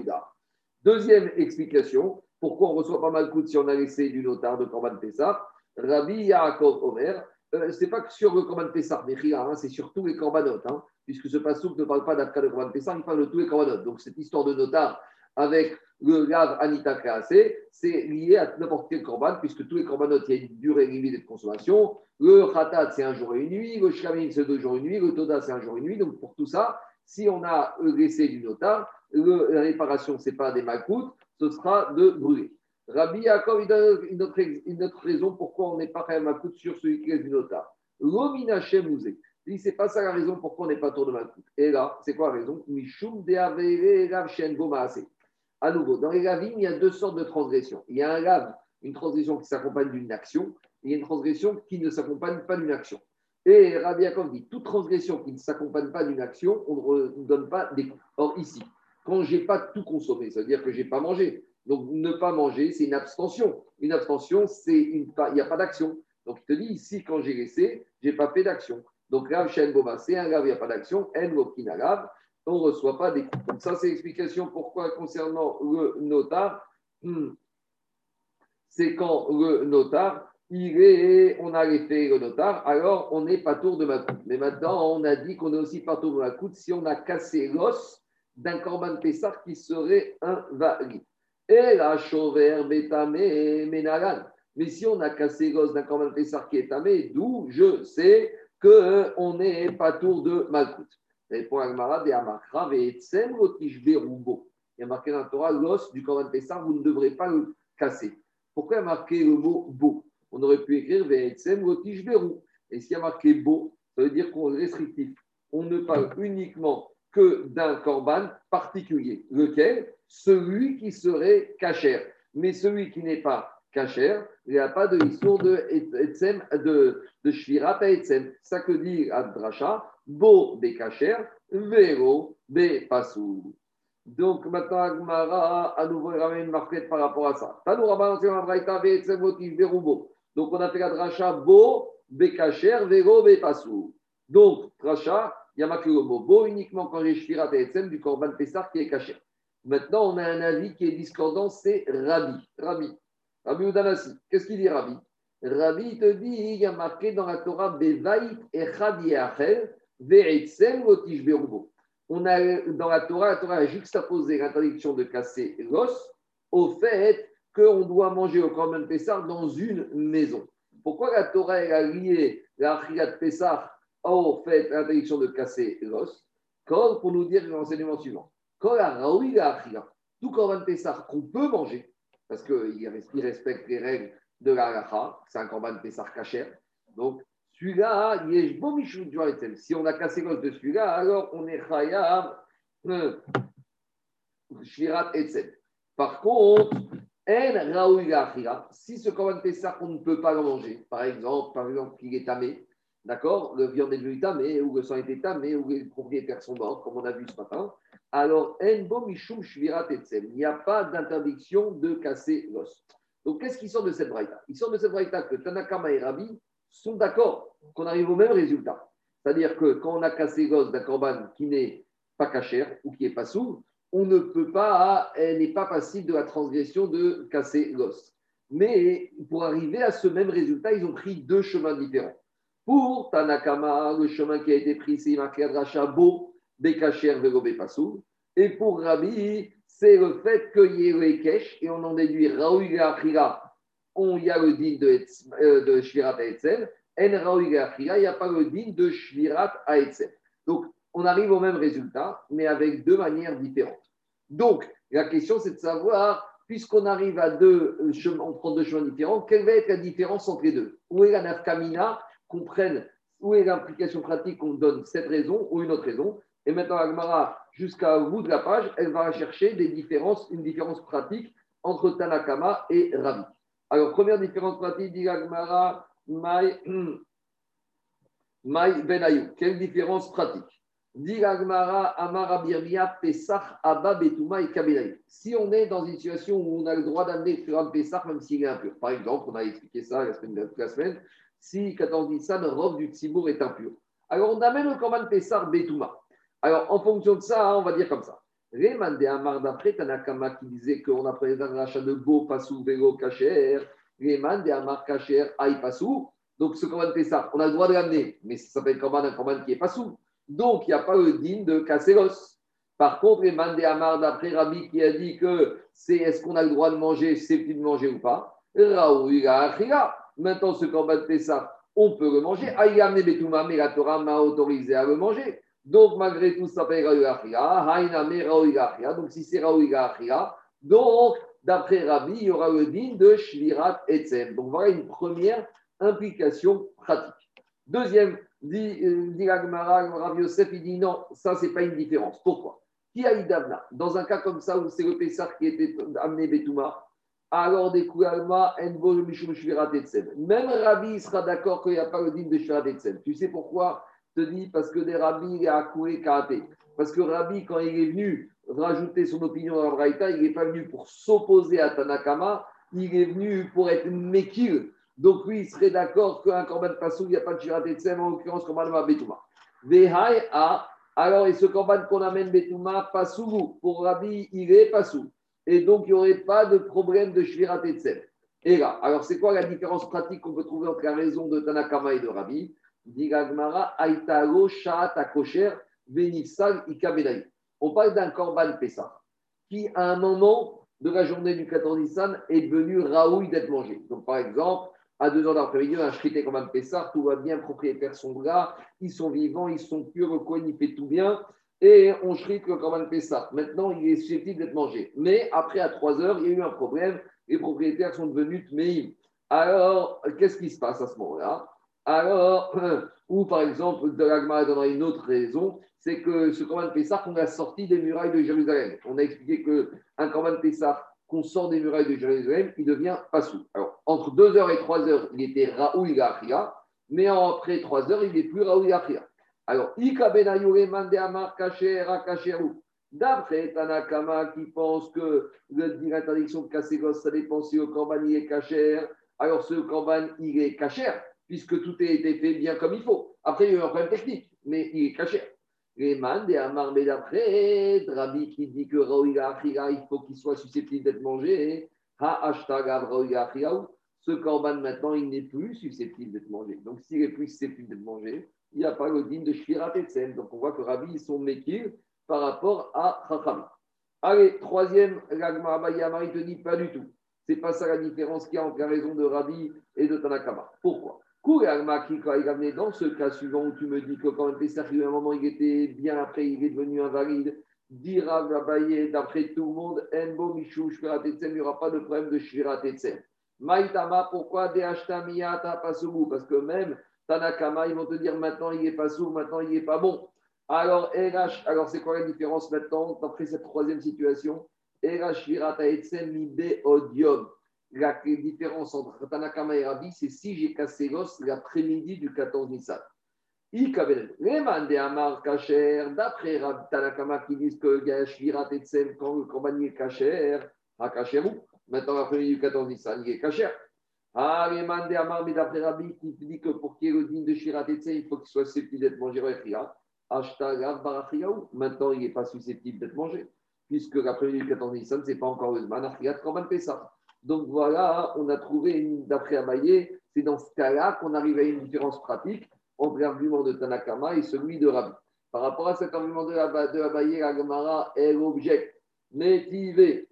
Deuxième explication, pourquoi on reçoit pas mal de si on a laissé du notar de Korban Pessah Rabbi Yaakov Omer, euh, ce n'est pas que sur le Korban Pessah, mais hein, c'est sur tous les Korbanot, hein, puisque ce pasouk ne parle pas d'Afka de Korban Pessah, il parle de tous les Korbanot. Donc cette histoire de notar avec le lave Anita Kaase, c'est lié à n'importe quel corban, puisque tous les corbanotes, il y a une durée limitée de consommation. Le Khatat, c'est un jour et une nuit. Le Shlamim, c'est deux jours et une nuit. Le Toda, c'est un jour et une nuit. Donc, pour tout ça, si on a laissé du notar, la réparation, ce n'est pas des makoutes, ce sera de brûler. Rabbi Yaakov, il donne une autre, raison pourquoi on n'est pas un makout sur celui qui laisse du notar. L'omina Shemouze. Il c'est pas ça la raison pourquoi on n'est pas tour de makout. Et là, c'est quoi la raison? Mishum à nouveau, dans les lavim, il y a deux sortes de transgressions. Il y a un lave, une transgression qui s'accompagne d'une action, et il y a une transgression qui ne s'accompagne pas d'une action. Et Rabbi Yaakov dit toute transgression qui ne s'accompagne pas d'une action, on ne donne pas des. Or, ici, quand je n'ai pas tout consommé, ça veut dire que je n'ai pas mangé. Donc, ne pas manger, c'est une abstention. Une abstention, c'est une, il n'y a pas d'action. Donc, il te dit ici, quand j'ai laissé, je n'ai pas fait d'action. Donc, Shen Boma, c'est un lave, il n'y a pas d'action. En Vokina lave, on ne reçoit pas des coups. Donc ça, c'est l'explication pourquoi concernant le notar, hmm, c'est quand le notar, est, on a fait le notar, alors on n'est pas tour de ma coupe. Mais maintenant, on a dit qu'on est aussi pas tour de ma coupe si on a cassé l'os d'un corban Pessar qui serait invalide. Et la chauvère bétamé ménalan. Mais si on a cassé l'os d'un corban Pessar qui est tamé, d'où je sais qu'on n'est pas tour de Malkout. Répond Agmara, Il y a marqué dans la Torah, l'os du Corban Pessah, vous ne devrez pas le casser. Pourquoi il y a marqué le mot beau On aurait pu écrire Ve'etsem berou. Et s'il y a marqué beau, ça veut dire qu'on est restrictif. On ne parle uniquement d'un Corban particulier. Lequel? Celui qui serait cachère. Mais celui qui n'est pas cachère, il n'y a pas de histoire de, de, de Shvirat à Etsem. Ça que dit Adracha, Bo Bekacher, Vero Bepasou. Donc maintenant, Agmara, à nouveau, ramène une marquette par rapport à ça. Donc on a fait la dracha Bo Bekacher, Vero Bepasou. Donc, dracha, il y a marqué le mot Bo uniquement quand j'ai Shvirat et Etsem du Corban Pessar qui est caché. Maintenant, on a un avis qui est discordant, c'est Rabbi. Rabbi. Rabbi Udanasi. Qu'est-ce qu'il dit, Rabbi? Rabbi te dit, il y a marqué dans la Torah Bevait et Achel, on a dans la Torah, la Torah a juxtaposé l'interdiction de casser l'os au fait qu'on doit manger au Korban Pessah dans une maison. Pourquoi la Torah a lié la de Pessah au fait l'interdiction de casser l'os Pour nous dire l'enseignement suivant. La tout Korban Pessah qu'on peut manger, parce qu'il respecte les règles de la c'est un Korban Pessah cachère, donc celui-là, si on a cassé l'os de celui-là, alors on est Chayav Shvirat Etzem. Par contre, Si ce Korban Pessah, on ne peut pas le manger, par exemple, par exemple, qu'il est tamé, d'accord? Le viande est devenu tamé, ou le sang est tamé, ou les propriétaires sont morts, comme on a vu ce matin, alors, Il n'y a pas d'interdiction de casser l'os. Donc, qu'est-ce qui sort de cette braïta? Il sort de cette braïta que Tanakama et Rabbi sont d'accord qu'on arrive au même résultat. C'est-à-dire que quand on a cassé l'os d'un corban qui n'est pas cachère ou qui n'est pas sourd, on ne peut pas, elle n'est pas passible de la transgression de casser l'os. Mais pour arriver à ce même résultat, ils ont pris deux chemins différents. Pour Tanakama, le chemin qui a été pris, c'est Racha Beau, Bekacher, Vego, Bepassou. Et pour Rabbi, c'est le fait qu'il y ait le Kesh, et on en déduit Raoui on y a le din de, euh, de Shvirat Etzel, En Raoui il n'y a pas le din de Shvirat Etzel. Donc, on arrive au même résultat, mais avec deux manières différentes. Donc, la question, c'est de savoir, puisqu'on arrive à deux euh, chemins, on prend deux chemins différents, quelle va être la différence entre les deux? Où est la nafkamina? Qu'on prenne Où est l'implication pratique qu'on donne cette raison ou une autre raison Et maintenant, Agmara, jusqu'à bout de la page, elle va chercher une différence pratique entre Tanakama et Ravi. Alors, première différence pratique, dit Agmara, Mai, <clears throat> Benayou. Quelle différence pratique? Si on est dans une situation où on a le droit d'amener le de Pessah, même s'il est impur. Par exemple, on a expliqué ça la semaine, la semaine si 14 Nissan, robe du Tzibour est impur. Alors, on amène le Korban Pessah Betouma. Alors, en fonction de ça, on va dire comme ça. Reman de Amar d'après Tanakama qui disait qu'on apprenait un rachat de beau, passou, vélo, kacher. Reman de Amar kacher, aïe, passou. Donc, ce Korban Pessah, on a le droit de l'amener, mais ça s'appelle Korban, un Korban qui est passou. Donc, il n'y a pas le digne de casser l'os. Par contre, les Mandé Amar, d'après Rabbi, qui a dit que c'est est-ce qu'on a le droit de manger, c'est de manger ou pas, Maintenant, ce corban de ça, on peut le manger. Ayam Nebetouma, mais la Torah m'a autorisé à le manger. Donc, malgré tout, ça s'appelle Raouiga Donc, si c'est Raouiga donc, d'après Rabbi, il y aura le digne de Shvirat Etzem. Donc, voilà une première implication pratique. Deuxième Dit, euh, dit Rav Yosef, il dit non, ça, c'est pas une différence. Pourquoi? Qui a Dans un cas comme ça où c'est le Pessar qui était amené Betouma, alors des Même Rabbi sera d'accord qu'il n'y a pas le din de Shvirat Tu sais pourquoi Je te dis? Parce que des Rabbi, il a coulé Karaté. Parce que Rabbi, quand il est venu rajouter son opinion dans la Braïta, il n'est pas venu pour s'opposer à Tanakama, il est venu pour être Mekil donc lui, il serait d'accord qu'un korban passou, il n'y a pas de shirat etsem, en l'occurrence korban ma betouma. Vehai a, alors et ce korban qu'on amène betouma, passou, pour Rabbi, il est passou. Et donc il n'y aurait pas de problème de shirat etsem. Et là, alors c'est quoi la différence pratique qu'on peut trouver entre la raison de Tanakama et de Rabbi? On parle d'un korban Pessah qui, à un moment de la journée du 14 Nissan, est devenu raoui d'être mangé. Donc, par exemple, à deux heures d'après-midi, on a chrité comme un Pessar, tout va bien, propriétaires sont là, ils sont vivants, ils sont purs, le coin, il fait tout bien, et on chrite comme un Pessar. Maintenant, il est susceptible d'être mangé. Mais après, à trois heures, il y a eu un problème, les propriétaires sont devenus tmeïm. Alors, qu'est-ce qui se passe à ce moment-là? Alors, <clears throat> ou par exemple, de l'Agma donnera une autre raison, c'est que ce Corban Pessah, on a sorti des murailles de Jérusalem. On a expliqué qu'un Corban Pessah qu'on sort des murailles de Jérusalem, il devient passou. Alors, entre 2h et 3h, il était Raoul Gachia, mais après 3h, il n'est plus Raoul Gachia. Alors, Kacher D'après Tanakama qui pense que l'interdiction de casser gosse, ça dépend si le corban est cacher, alors ce corban il est cacher, puisque tout a été fait bien comme il faut. Après, il y a eu un problème technique, mais il est cacher. Et Amar d'après, Rabbi qui dit que il faut qu'il soit susceptible d'être mangé. Ha hashtag Ce korban maintenant, il n'est plus susceptible d'être mangé. Donc s'il est plus susceptible d'être mangé, il n'y a pas le digne de Shfirat Etzem. Donc on voit que Rabbi, ils sont mékir par rapport à Chacham. Allez, troisième, il te dit pas du tout. C'est pas ça la différence qu'il y a entre la raison de Rabbi et de Tanakama. Pourquoi? Dans ce cas suivant où tu me dis que quand Pessah, à un moment, il était bien après, il est devenu invalide, dira d'après tout le monde, Enbo Mishou il n'y aura pas de problème de Shvirat Etzem. Maïtama, pourquoi Deashtamiyata Pasubou Parce que même Tanakama, ils vont te dire maintenant il n'est pas sourd, maintenant il n'est pas bon. Alors, alors c'est quoi la différence maintenant, d'après cette troisième situation et la odium. La différence entre Tanakama et Rabbi, c'est si j'ai cassé l'os l'après-midi du 14 Nissan. D'après Tanakama qui disent que Gashvirat Etsem, quand le corban est kacher, à kacherou, maintenant l'après-midi du 14 Nissan, il est kacher. Ah, Amar, mais d'après Rabbi qui dit que pour qu'il y ait le digne de Shirat Etsem, il faut qu'il soit susceptible d'être mangé au Maintenant, il n'est pas susceptible d'être mangé, puisque l'après-midi du 14 Nissan, ce n'est pas encore le Zman Achriat Korban Pessah. Donc voilà, on a trouvé, d'après Abaye, c'est dans ce cas-là qu'on arrive à une différence pratique entre l'argument de Tanakama et celui de Rabbi. Par rapport à cet argument de Abaye, la Gemara est l'objet métivé.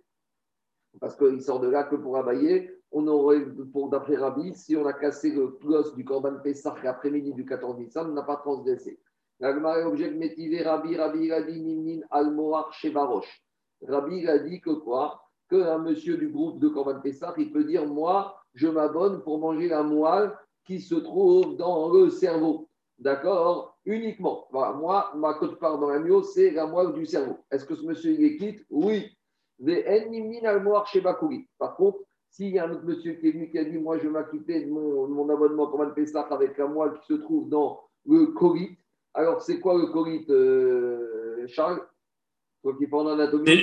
Parce qu'il sort de là que pour Abaye, on aurait, pour d'après Rabbi, si on a cassé le clos du Korban Pessah l'après-midi du 14 Nissan, on n'a pas transgressé. La Gemara est l'objet métivé, Rabbi, Rabbi, Rabbi, Nimnin, Almoar, Shevarosh. Rabbi a dit que quoi? Qu'un monsieur du groupe de Corban Pessah, il peut dire Moi, je m'abonne pour manger la moelle qui se trouve dans le cerveau. D'accord? Uniquement. Moi, ma côte part dans l'agneau, c'est la moelle du cerveau. Est-ce que ce monsieur, il est quitte? Oui. Par contre, s'il y a un autre monsieur qui est venu qui a dit Moi, je vais m'acquitter de mon, mon abonnement Pessah avec la moelle qui se trouve dans le colit. Alors, c'est quoi le colit, euh, Charles?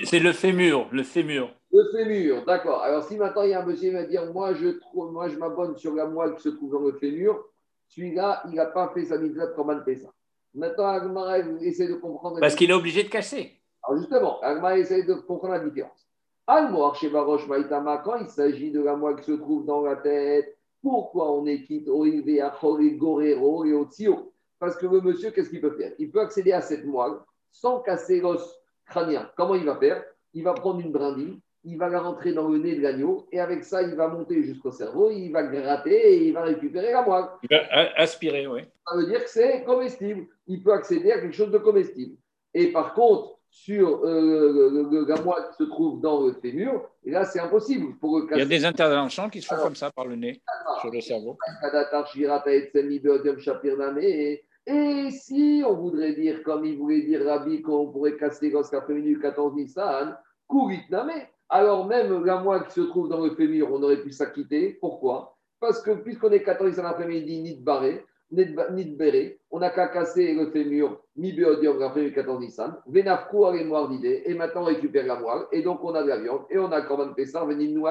C'est le fémur, le fémur. Le fémur, d'accord. Alors si maintenant il y a un monsieur qui va dire moi je, moi, je m'abonne sur la moelle qui se trouve dans le fémur, celui-là, il n'a pas fait sa mitzvah comme un ça. Maintenant, Agmara essaie de comprendre. Parce qu'il est obligé de casser. Alors justement, Agmara essaie de comprendre la différence. Quand il s'agit de la moelle qui se trouve dans la tête, pourquoi on est quitte au à Gorero et au Tio Parce que le monsieur, qu'est-ce qu'il peut faire? Il peut accéder à cette moelle sans casser l'os crânien. Comment il va faire? Il va prendre une brindille, il va la rentrer dans le nez de l'agneau, et avec ça, il va monter jusqu'au cerveau, il va gratter et il va récupérer la moelle. Il va aspirer, oui. Ça veut dire que c'est comestible. Il peut accéder à quelque chose de comestible. Et par contre, sur euh, la moelle qui se trouve dans le fémur, et là, c'est impossible. Pour il y a des interventions qui se font comme ça par le nez, sur le cerveau. Et si on voudrait dire, comme il voulait dire Rabbi, qu'on pourrait casser l'os l'après-midi 14 Nissan, Kuritname, alors même la moelle qui se trouve dans le fémur, on aurait pu s'acquitter. Pourquoi? Parce que puisqu'on est 14 Nissan l'après-midi, ni de barré, ni de béré, on n'a qu'à casser le fémur, mi béodium l'après-midi 14 Nissan, Venafkou a les d'idée, et maintenant on récupère la moelle, et donc on a de la viande, et on a quand même venir nous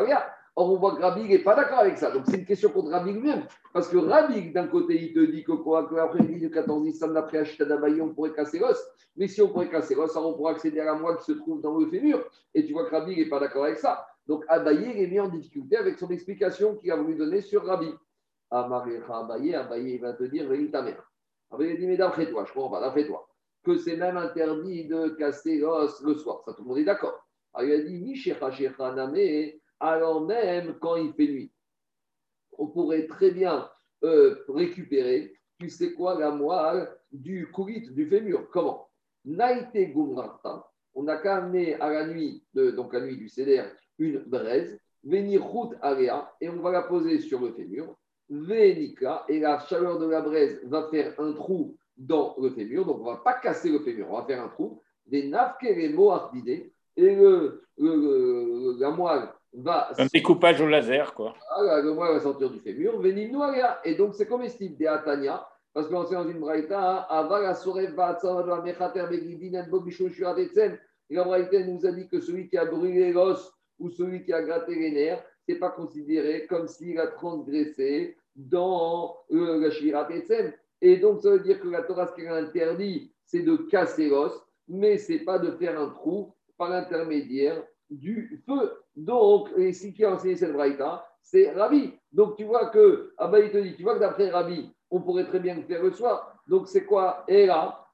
Or, on voit que Rabbi n'est pas d'accord avec ça. Donc, c'est une question contre Rabbi lui-même. Parce que Rabbi, d'un côté, il te dit que quoi l'après-midi du 14 Nissan, d'après Ashtadabayi, on pourrait casser l'os. Mais si on pourrait casser l'os, alors on pourra accéder à la moelle qui se trouve dans le fémur. Et tu vois que Rabbi n'est pas d'accord avec ça. Donc, Abaye est mis en difficulté avec son explication qu'il a voulu donner sur Rabbi. Amarecha Abaye, Abaye va te dire, venez ta mère. Abaye dit, mais d'après toi, je comprends pas, d'après toi, que c'est même interdit de casser l'os le soir. Ça, tout le monde est d'accord. Alors, il a dit, alors même quand il fait nuit. On pourrait très bien euh, récupérer, tu sais quoi, la moelle du coulit, du fémur. Comment? Naïté Gumrata, on a qu'à amener à la nuit, de, donc la nuit du CDR, une braise, venir route aléa, et on va la poser sur le fémur. Vénika, et la chaleur de la braise va faire un trou dans le fémur, donc on ne va pas casser le fémur, on va faire un trou. Des nafkeremo et le, la moelle un découpage au laser, quoi. Ah, le moelle va sortir du fémur, venim Et donc, c'est comestible, des Atania, parce qu'on sait dans une braïta, Avala Sorev la. Et la braïta nous a dit que celui qui a brûlé l'os ou celui qui a gratté les nerfs, pas considéré comme s'il a transgressé dans euh, la Shiratetsen. Et donc, ça veut dire que la Torah, ce qu'elle interdit, c'est de casser l'os, mais ce n'est pas de faire un trou par l'intermédiaire du feu. Donc, et si qui a enseigné cette braïta, c'est Rabbi. Donc, tu vois que, ah ben, il te dit, tu vois que d'après Rabbi, on pourrait très bien le faire le soir. Donc, c'est quoi? Et là,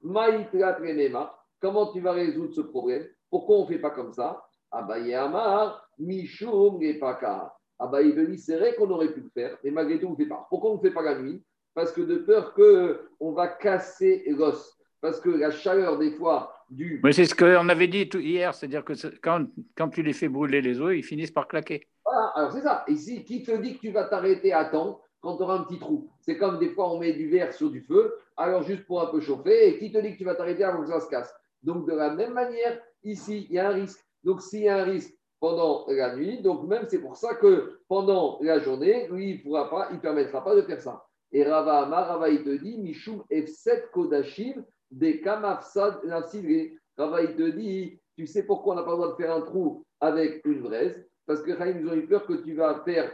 comment tu vas résoudre ce problème? Pourquoi on ne fait pas comme ça? Abaye Amar, Mishum Gepaka. Abaye dit, c'est vrai qu'on aurait pu le faire, mais malgré tout, on ne fait pas. Pourquoi on ne fait pas la nuit? Parce que de peur qu'on va casser l'os. Parce que la chaleur, des fois, mais c'est ce qu'on avait dit hier, c'est-à-dire que quand, quand, tu les fais brûler les os, ils finissent par claquer. Voilà, alors c'est ça. Ici, qui te dit que tu vas t'arrêter à temps quand tu auras un petit trou? C'est comme des fois on met du verre sur du feu, alors juste pour un peu chauffer, et qui te dit que tu vas t'arrêter avant que ça se casse? Donc de la même manière, ici, il y a un risque. Donc, s'il y a un risque pendant la nuit, donc même c'est pour ça que pendant la journée, lui, il pourra pas, il permettra pas de faire ça. Et Rava Amar, Rava, il te dit, Mishum F7 Kodashim, des Kamafsad Rava, il te dit, tu sais pourquoi on n'a pas le droit de faire un trou avec une braise? Parce que ils ont eu peur que tu vas faire,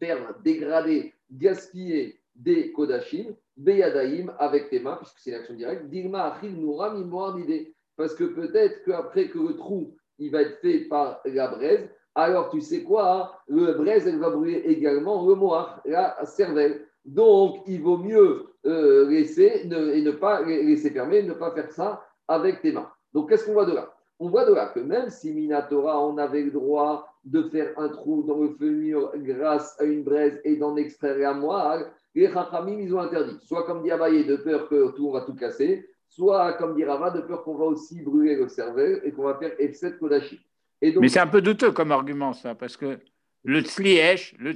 faire dégrader, gaspiller des Kodashim, Beyadaim, avec tes mains, puisque c'est une action directe. Dilma Achil Noura l'idée. Parce que peut-être qu'après que le trou il va être fait par la braise, alors tu sais quoi hein? Le braise, elle va brûler également le moire, la cervelle. Donc, il vaut mieux euh, laisser et ne pas laisser fermer, ne pas faire ça avec tes mains. Donc, qu'est-ce qu'on voit de là? On voit de là que même si Minatora, on avait le droit de faire un trou dans le feu mur grâce à une braise et d'en extraire la moelle, les Chachamim, ils ont interdit. Soit comme dit Abaye, de peur que tout, on va tout casser, soit comme dit Rava, de peur qu'on va aussi brûler le cerveau et qu'on va faire F7 Kodashi. Mais c'est un peu douteux comme argument, ça, parce que le tzlièche, le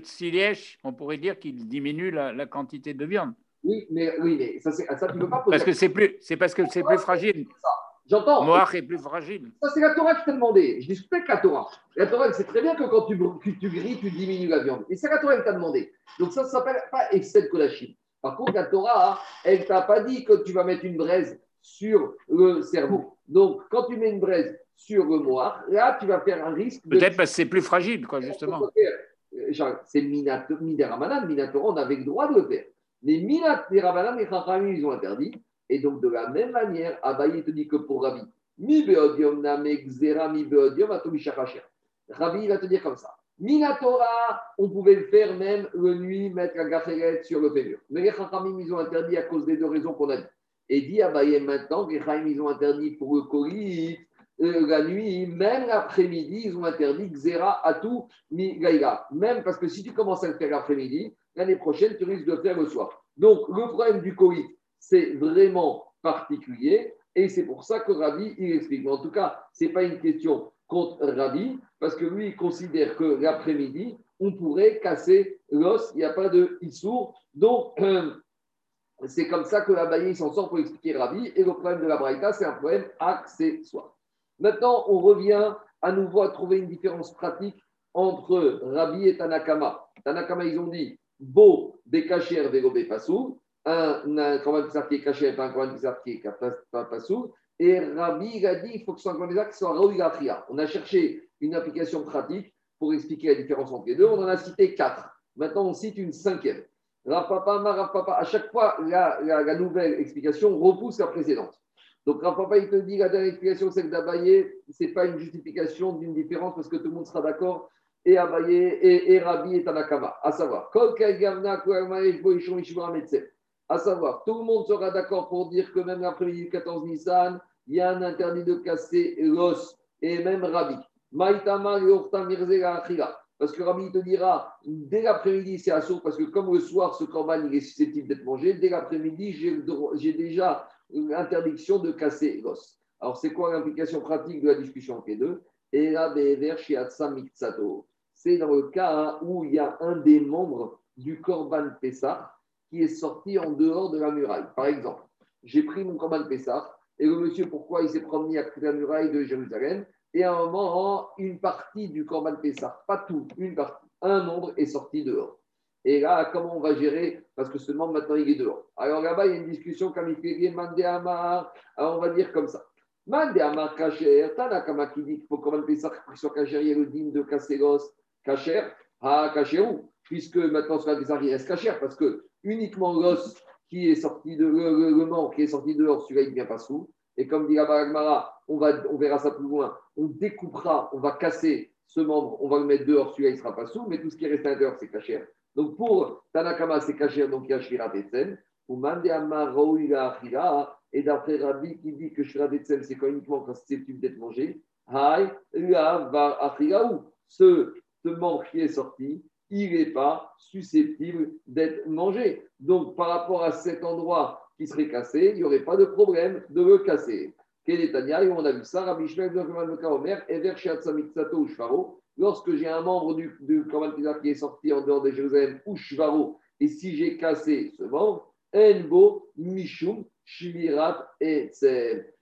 on pourrait dire qu'il diminue la, quantité de viande. Oui, mais, oui, mais ça, ça tu peux pas Parce que c'est plus, c'est parce que c'est plus fragile. J'entends. Moach est plus fragile. Ça, c'est la Torah qui t'a demandé. Je discute avec la Torah. La Torah, c'est très bien que quand tu, tu, grilles, tu diminues la viande. Et c'est la Torah qui t'a demandé. Donc ça ne s'appelle pas excès de Kodashim. Par contre, la Torah, elle t'a pas dit que tu vas mettre une braise sur le cerveau. Donc, quand tu mets une braise sur le moire, là, tu vas faire un risque. Peut-être parce que c'est plus fragile, quoi, justement. C'est Minderamanan, Minatora, on avait le droit de le faire. Mais Minderamanan, les Chachamim, ils ont interdit. Et donc, de la même manière, Abaye te dit que pour Rabbi, mi beodium name xera mi beodium Rabbi, il va te dire comme ça. Minatora, on pouvait le faire même le nuit, mettre la gafferette sur le fémur. Mais les Chachamim, ils ont interdit à cause des deux raisons qu'on a dit. Et dit maintenant, les Chachamim, ils ont interdit pour le colis, euh, la nuit, même l'après-midi, ils ont interdit Xera Atou Mi Gaïga. Même parce que si tu commences à le faire l'après-midi, l'année prochaine, tu risques de le faire le soir. Donc, le problème du Covid, c'est vraiment particulier. Et c'est pour ça que Rabbi, il explique. Mais en tout cas, ce n'est pas une question contre Rabbi, parce que lui, il considère que l'après-midi, on pourrait casser l'os, il n'y a pas de issour. Donc, euh, c'est comme ça que la il s'en sort pour expliquer Rabbi. Et le problème de la Braïta, c'est un problème accessoire. Maintenant, on revient à nouveau à trouver une différence pratique entre Rabbi et Tanakama. Tanakama, ils ont dit Beau, Bekasher, Vego, Bepassou un, un Korban qui est caché et un Korban qui est pas passou. Et Rabbi a dit il faut que ce soit un Korban qui soit On a cherché une application pratique pour expliquer la différence entre les deux. On en a cité quatre. Maintenant, on cite une cinquième. Rapapa, Marapapa, à chaque fois, la, nouvelle explication repousse la précédente. Donc, Rapapa, il te dit la dernière explication, celle d'Abaye, ce n'est pas une justification d'une différence parce que tout le monde sera d'accord. Et Abaye et, et Rabbi et Tanakama. À savoir, à savoir, tout le monde sera d'accord pour dire que même l'après-midi du 14 Nissan, il y a un interdit de casser l'os, et même Rabbi. Parce que Rabbi te dira, dès l'après-midi, c'est assaut, parce que comme le soir, ce corban il est susceptible d'être mangé, dès l'après-midi, j'ai déjà l'interdiction de casser l'os. Alors, c'est quoi l'implication pratique de la discussion entre les deux? C'est dans le cas où il y a un des membres du Corban Pessah qui est sorti en dehors de la muraille. Par exemple, j'ai pris mon Corban Pessah et le monsieur, pourquoi il s'est promené à la muraille de Jérusalem et à un moment, une partie du Corban Pessah, pas tout, une partie, un nombre est sorti dehors. Et là, comment on va gérer? Parce que ce membre, maintenant, il est dehors. Alors là-bas, il y a une discussion comme il Mandé Amar. Alors on va dire comme ça. Mandé Amar Kacher, Tanakama qui dit qu'il faut Corban Pessah soit Kacher, il y a le digne de Kasselos, Kacher. Ah, Kacher où? Puisque maintenant, sur la Pessah, il reste Kacher parce que uniquement l'os qui est sorti de le, qui est sorti dehors, celui-là il ne vient pas sous. Et comme dit la on, va, on verra ça plus loin, on découpera, on va casser ce membre, on va le mettre dehors, celui-là il ne sera pas sous, mais tout ce qui est resté à l'intérieur, c'est caché. Donc pour Tanakama, c'est caché, donc il y a Shira Tetsen. Et d'après Rabbi qui dit que Shira Tetsen, c'est uniquement quand c'est susceptible d'être mangé. Hai, va Ce, ce membre qui est sorti, il n'est pas susceptible d'être mangé. Donc, par rapport à cet endroit qui serait cassé, il n'y aurait pas de problème de le casser. on a vu ça, Rabbi lorsque j'ai un membre du, du qui est sorti en dehors de Jérusalem, ou Shvaro, et si j'ai cassé ce membre, Enbo, Mishum, Shmirat et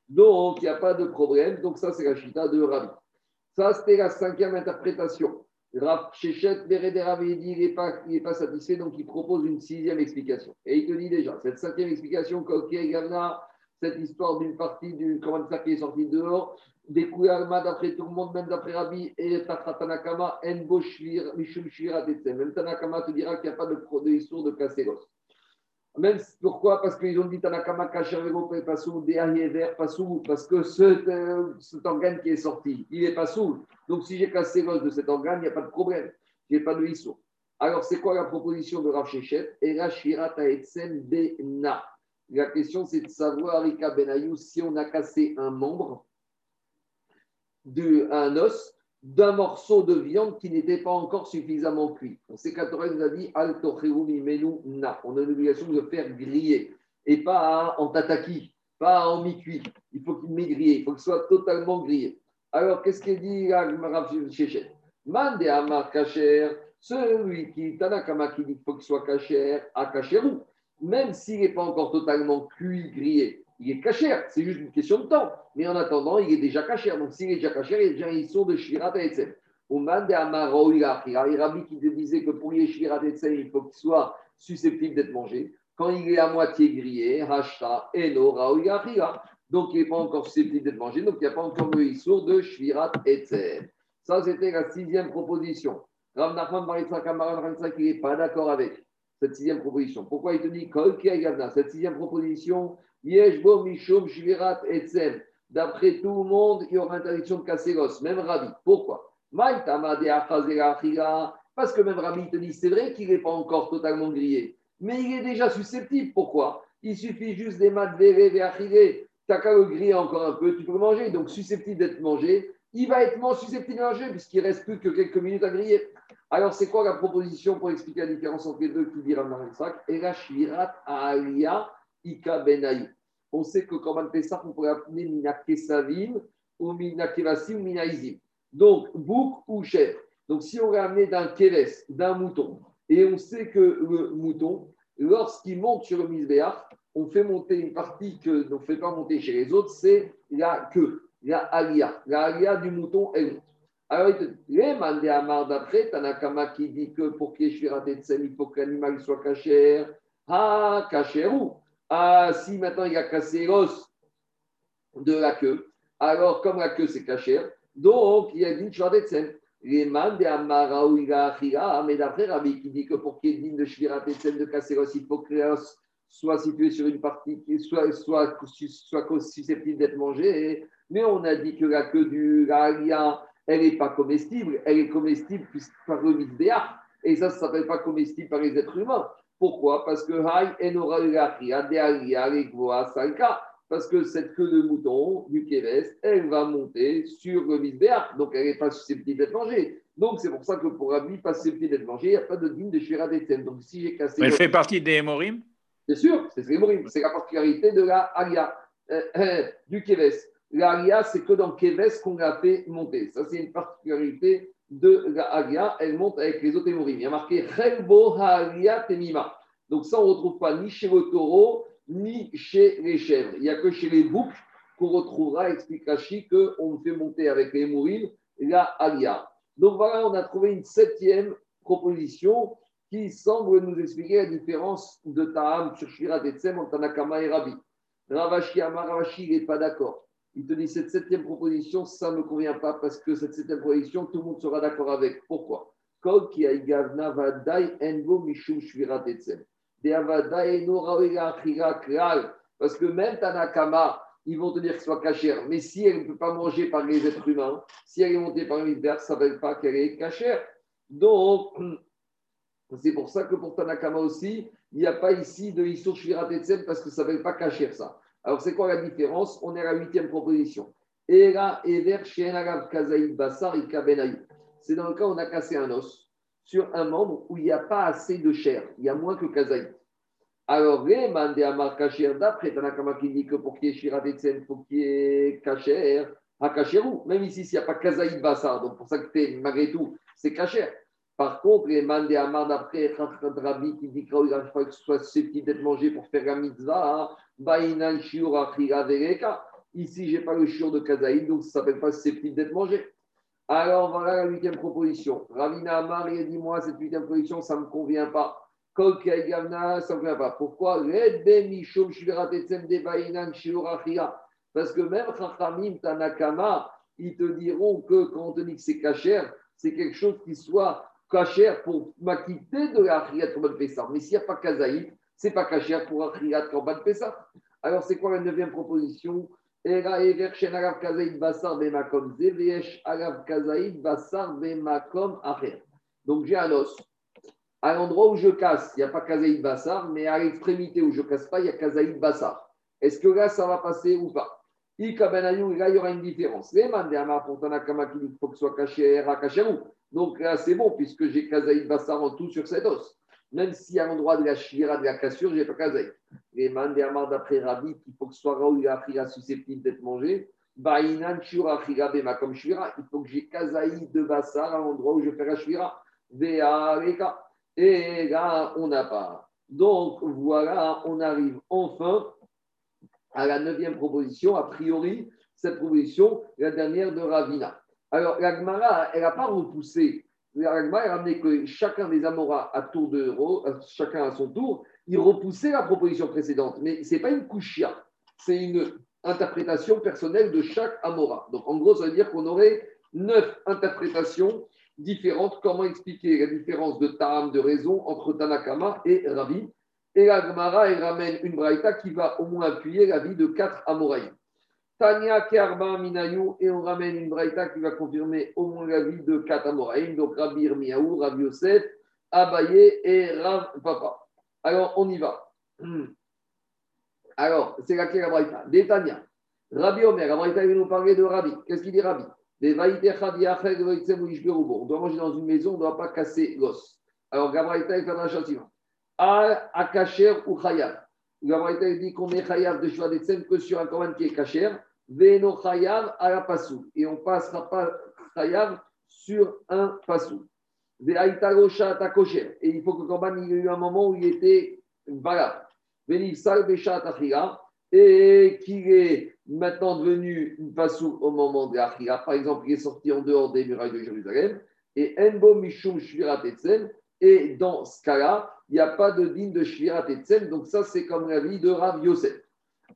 Donc, il n'y a pas de problème. Donc, ça, c'est la chita de Rabbi. Ça, c'était la cinquième interprétation. Rav Shechet, il n'est pas, satisfait, donc il propose une sixième explication. Et il te dit déjà, cette cinquième explication, cette histoire d'une partie du commande qui est sortie dehors, des Alma d'après tout le monde, même d'après Rabbi et Tanakama, En Mishum Shira Même Tanakama te dira qu'il n'y a pas de, de histoire de Kasseros. Même pourquoi? Parce qu'ils ont dit Tanakama Kasherego Pasou, Deayever Pasou, parce que ce, cet organe qui est sorti, il n'est pas sourd. Donc si j'ai cassé l'os de cet organe, il n'y a pas de problème. N'y a pas de histoire. Alors c'est quoi la proposition de Rav Shechet? Et Bena. La question c'est de savoir, Rika Benayou, si on a cassé un membre, de, un os, d'un morceau de viande qui n'était pas encore suffisamment cuit. On sait qu'Atorah nous a dit Al na. On a l'obligation de faire griller et pas en tataki, pas en mi-cuit. Il faut qu'il m'ait grillé, il faut qu'il soit totalement grillé. Alors, qu'est-ce qu'il dit Rav Shechet? Mande Amar Kacher, celui qui, Tanakama, qui dit qu'il faut qu'il soit Kacher, à Kacherou, même s'il n'est pas encore totalement cuit, grillé il est cachère, c'est juste une question de temps. Mais en attendant, il est déjà cachère. Donc s'il est déjà cachère, il est déjà un de Shirat et Ouman de Amaro, il a Rabbi qui disait que pour les Shirat et il faut qu'il soit susceptible d'être mangé. Quand il est à moitié grillé, Hashta, Eno, Raouya, Donc il n'est pas encore susceptible d'être mangé, donc il n'y a pas encore le Issour de Shirat et Ça, c'était la sixième proposition. Rav Nachman Baritzak Amaran il n'est pas d'accord avec cette sixième proposition. Pourquoi il te dit Cette sixième proposition, D'après tout le monde, il y aura interdiction de casser l'os, même Rabbi. Pourquoi? Parce que même Rabbi te dit c'est vrai qu'il n'est pas encore totalement grillé, mais il est déjà susceptible. Pourquoi? Il suffit juste des mat Tu n'as qu'à le griller encore un peu, tu peux manger. Donc susceptible d'être mangé, il va être moins susceptible de manger puisqu'il reste plus que quelques minutes à griller. Alors, c'est quoi la proposition pour expliquer la différence entre les deux? Qui dira Sac Et la Shvirat Ika Benaï. On sait que un Pessah, on pourrait appeler Mina Kesavim ou Mina Kevasim ou Mina Izim. Donc, bouc ou chèvre. Donc, si on ramené d'un keves, d'un mouton, et on sait que le mouton, lorsqu'il monte sur le misbéach, on fait monter une partie que ne fait pas monter chez les autres, c'est la queue, la alia. La alia du mouton, elle monte. Alors, les mandé Amar d'après, Tanakama qui dit que pour qu'il y ait il faut que l'animal soit cachère. Ah, où? Ah, si maintenant il a cassé l'os de la queue, alors comme la queue c'est cachère, donc il y a dit Shvadetzen. Les de Amara ou mais d'après Rabbi qui dit que pour qu'il y ait digne de Shvirat de casser l'os, il faut que l'os soit situé sur une partie qui soit, soit, soit susceptible d'être mangé. Mais on a dit que la queue du Galia, elle n'est pas comestible, elle est comestible par le misbéach, et ça ne s'appelle pas comestible par les êtres humains. Pourquoi? Parce que parce que cette queue de mouton du Kéves, elle va monter sur le misbéach, donc elle n'est pas susceptible d'être mangée. Donc c'est pour ça que pour Rabbi, pas susceptible d'être mangée, il n'y a pas de digne de Shira Donc si j'ai cassé. Mais elle fait partie des Hémorim? Bien sûr, c'est les C'est la particularité de la Alia, euh, euh, du Kéves. La c'est que dans Kéves qu'on l'a fait monter. Ça, c'est une particularité de la elle monte avec les autres hémorrhies. Il y a marqué Chelbo Temima. Donc ça, on ne retrouve pas ni chez le taureau, ni chez les chèvres. Il n'y a que chez les boucs qu'on retrouvera, explique Rashi, qu'on fait monter avec les hémorrhies la Alia. Donc voilà, on a trouvé une septième proposition qui semble nous expliquer la différence de Ta'am sur Shira Tetsem entre Tanakama et Rabbi. Ravashi Ravashi, n'est pas d'accord. Il te dit cette septième proposition, ça ne me convient pas parce que cette septième proposition, tout le monde sera d'accord avec. Pourquoi? Parce que même Tanakama, ils vont te dire que soit cachère. Mais si elle ne peut pas manger par les êtres humains, si elle est montée par l'univers, ça ne veut pas qu'elle est cachère. Donc, <clears throat> c'est pour ça que pour Tanakama aussi, il n'y a pas ici de Issur Shvirat parce que ça ne veut pas cachère ça. Alors, c'est quoi la différence? On est à la huitième proposition. C'est dans le cas où on a cassé un os sur un membre où il n'y a pas assez de chair, il y a moins que kazaï. Alors, les mandé à d'après Tanakama qui dit que pour qu'il y ait Shirat il faut qu'il y ait Kacher, à Kacherou. Même ici, s'il n'y a pas kazaï Bassar, donc pour ça que malgré tout, c'est Kacher. Par contre, les mandé à d'après Rabbi qui dit qu'il faut que ce soit susceptible d'être mangé pour faire la mitzvah, Ici, je n'ai pas le shiur de Kazaïd, donc ça ne s'appelle pas susceptible d'être mangé. Alors voilà la huitième proposition. Ravina Amar, il dit Moi, cette huitième proposition, ça ne me convient pas. Gavna, ça ne me convient pas. Pourquoi? Parce que même Chachamim Tanakama, ils te diront que quand on te dit que c'est cachère, c'est quelque chose qui soit cachère pour m'acquitter de la Achiyat Korban Pessah. Mais s'il n'y a pas Kazaït, ce n'est pas cachère pour Achiyat Korban Pessah. Alors, c'est quoi la neuvième proposition? Donc j'ai un os. À l'endroit où je casse, il n'y a pas kazaïd bassar, mais à l'extrémité où je ne casse pas, il y a kazaïd bassar. Est-ce que là, ça va passer ou pas? Ben là, il y aura une différence. Les pour Tanakama faut que ce soit caché à Donc là, c'est bon, puisque j'ai kazaïd bassar en tout sur cet os. Même si à l'endroit de la shira, de la cassure, je n'ai pas kazaïd. Les mandéama d'après Rabbi, il faut que ce soit où il susceptible d'être mangé. Ba'inan shura bema comme shira. Il faut que j'ai kazaïd de bassar à l'endroit où je fais la shira. Et là, on n'a pas. Donc voilà, on arrive enfin à la neuvième proposition, a priori, cette proposition, la dernière de Ravina. Alors, la elle n'a pas repoussé. La elle a amené que chacun des Amoras à tour de héros, chacun à son tour, il repoussait la proposition précédente. Mais ce n'est pas une couchia, c'est une interprétation personnelle de chaque Amora. Donc, en gros, ça veut dire qu'on aurait neuf interprétations différentes. Comment expliquer la différence de Tam, de raison entre Tanakama et Ravi et la Gemara, elle ramène une braïta qui va au moins appuyer la vie de quatre Amoraïs. Tania Kerba Minayu, et on ramène une braïta qui va confirmer au moins la vie de quatre Amoraïm, donc Rabbi Irmiaou, Rabbi Yosef, Abaye et Rav Papa. Alors, on y va. Alors, c'est laquelle la braïta? Détania. Rabbi Omer, la braïta, il nous parler de Rabbi. Qu'est-ce qu'il dit Rabbi? On doit manger dans une maison, on ne doit pas casser l'os. Alors, Gabraïta, fait un châtiment à Kacher ou Chayav. Le dit qu'on est Chayav de Shua que sur un commande qui est Kacher, Veno Chayav à la. Et on ne passera pas Chayav sur un Passou. Et il faut que le Korban ait eu un moment où il était valable. Et qu'il est maintenant devenu une passou au moment de l'Achira. Par exemple, il est sorti en dehors des murailles de Jérusalem. Et Enbo Mishum Shvirat Et dans ce cas-là, il n'y a pas de digne de Shvirat Etzel. Donc, ça, c'est comme la vie de Rav Yosef.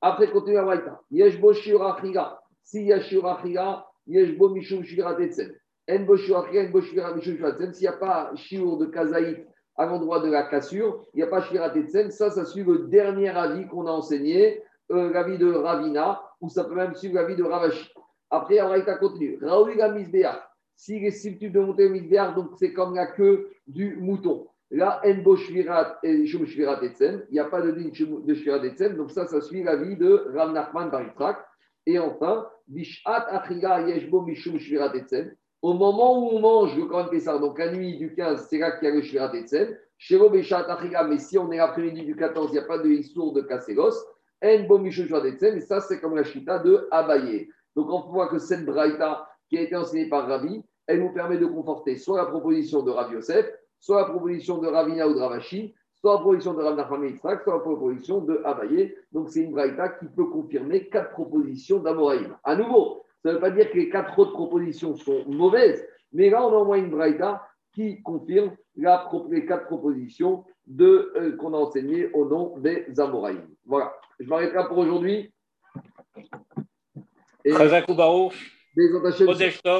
Après, continue à Waïta. Yeshbo Shiurachira. Si Yashurachira, Yeshbo Mishum Shvirat Etzel. Enbo Shiurachira, Enbo Shvirat Mishum Shvirat S'il n'y a pas Shiur de Kazaït à l'endroit de la cassure, il n'y a pas Shvirat Etzel. Ça, ça suit le dernier avis qu'on a enseigné, euh, l'avis de Ravina, ou ça peut même suivre l'avis de Ravashi. Après, Waïta continue. Raoui la Misbéach. S'il est susceptible de monter donc c'est comme la queue du mouton. Là, Enbo Shvirat et Shum Shvirat Etzen. Il n'y a pas de ligne de Shvirat Etzen. Donc, ça, ça suit la vie de Ram Nachman Baritrak. Et enfin, Bishat Achiga Yeshbo Mishum Shvirat Etzen. Au moment où on mange le Korban Pessar, donc la nuit du 15, c'est là qu'il y a le Shvirat Etzen. Shiro Bishat Achiga, mais si on est l'après-midi du 14, il n'y a pas de histoire de Kasselos. Enbo Mishum Shvirat Etzen. Et ça, c'est comme la Shita de Abaye. Donc, on voit que cette Braïta qui a été enseignée par Ravi, elle nous permet de conforter soit la proposition de Rav Yosef, soit la proposition de Ravina ou de Ravashi, soit la proposition de Rav Nachman soit la proposition de Abaye. Donc c'est une braïta qui peut confirmer quatre propositions d'Amoraïm. À nouveau, ça ne veut pas dire que les quatre autres propositions sont mauvaises, mais là on a au moins une braïta qui confirme les quatre propositions euh, qu'on a enseignées au nom des Amoraïm. Voilà, je m'arrête là pour aujourd'hui. Et des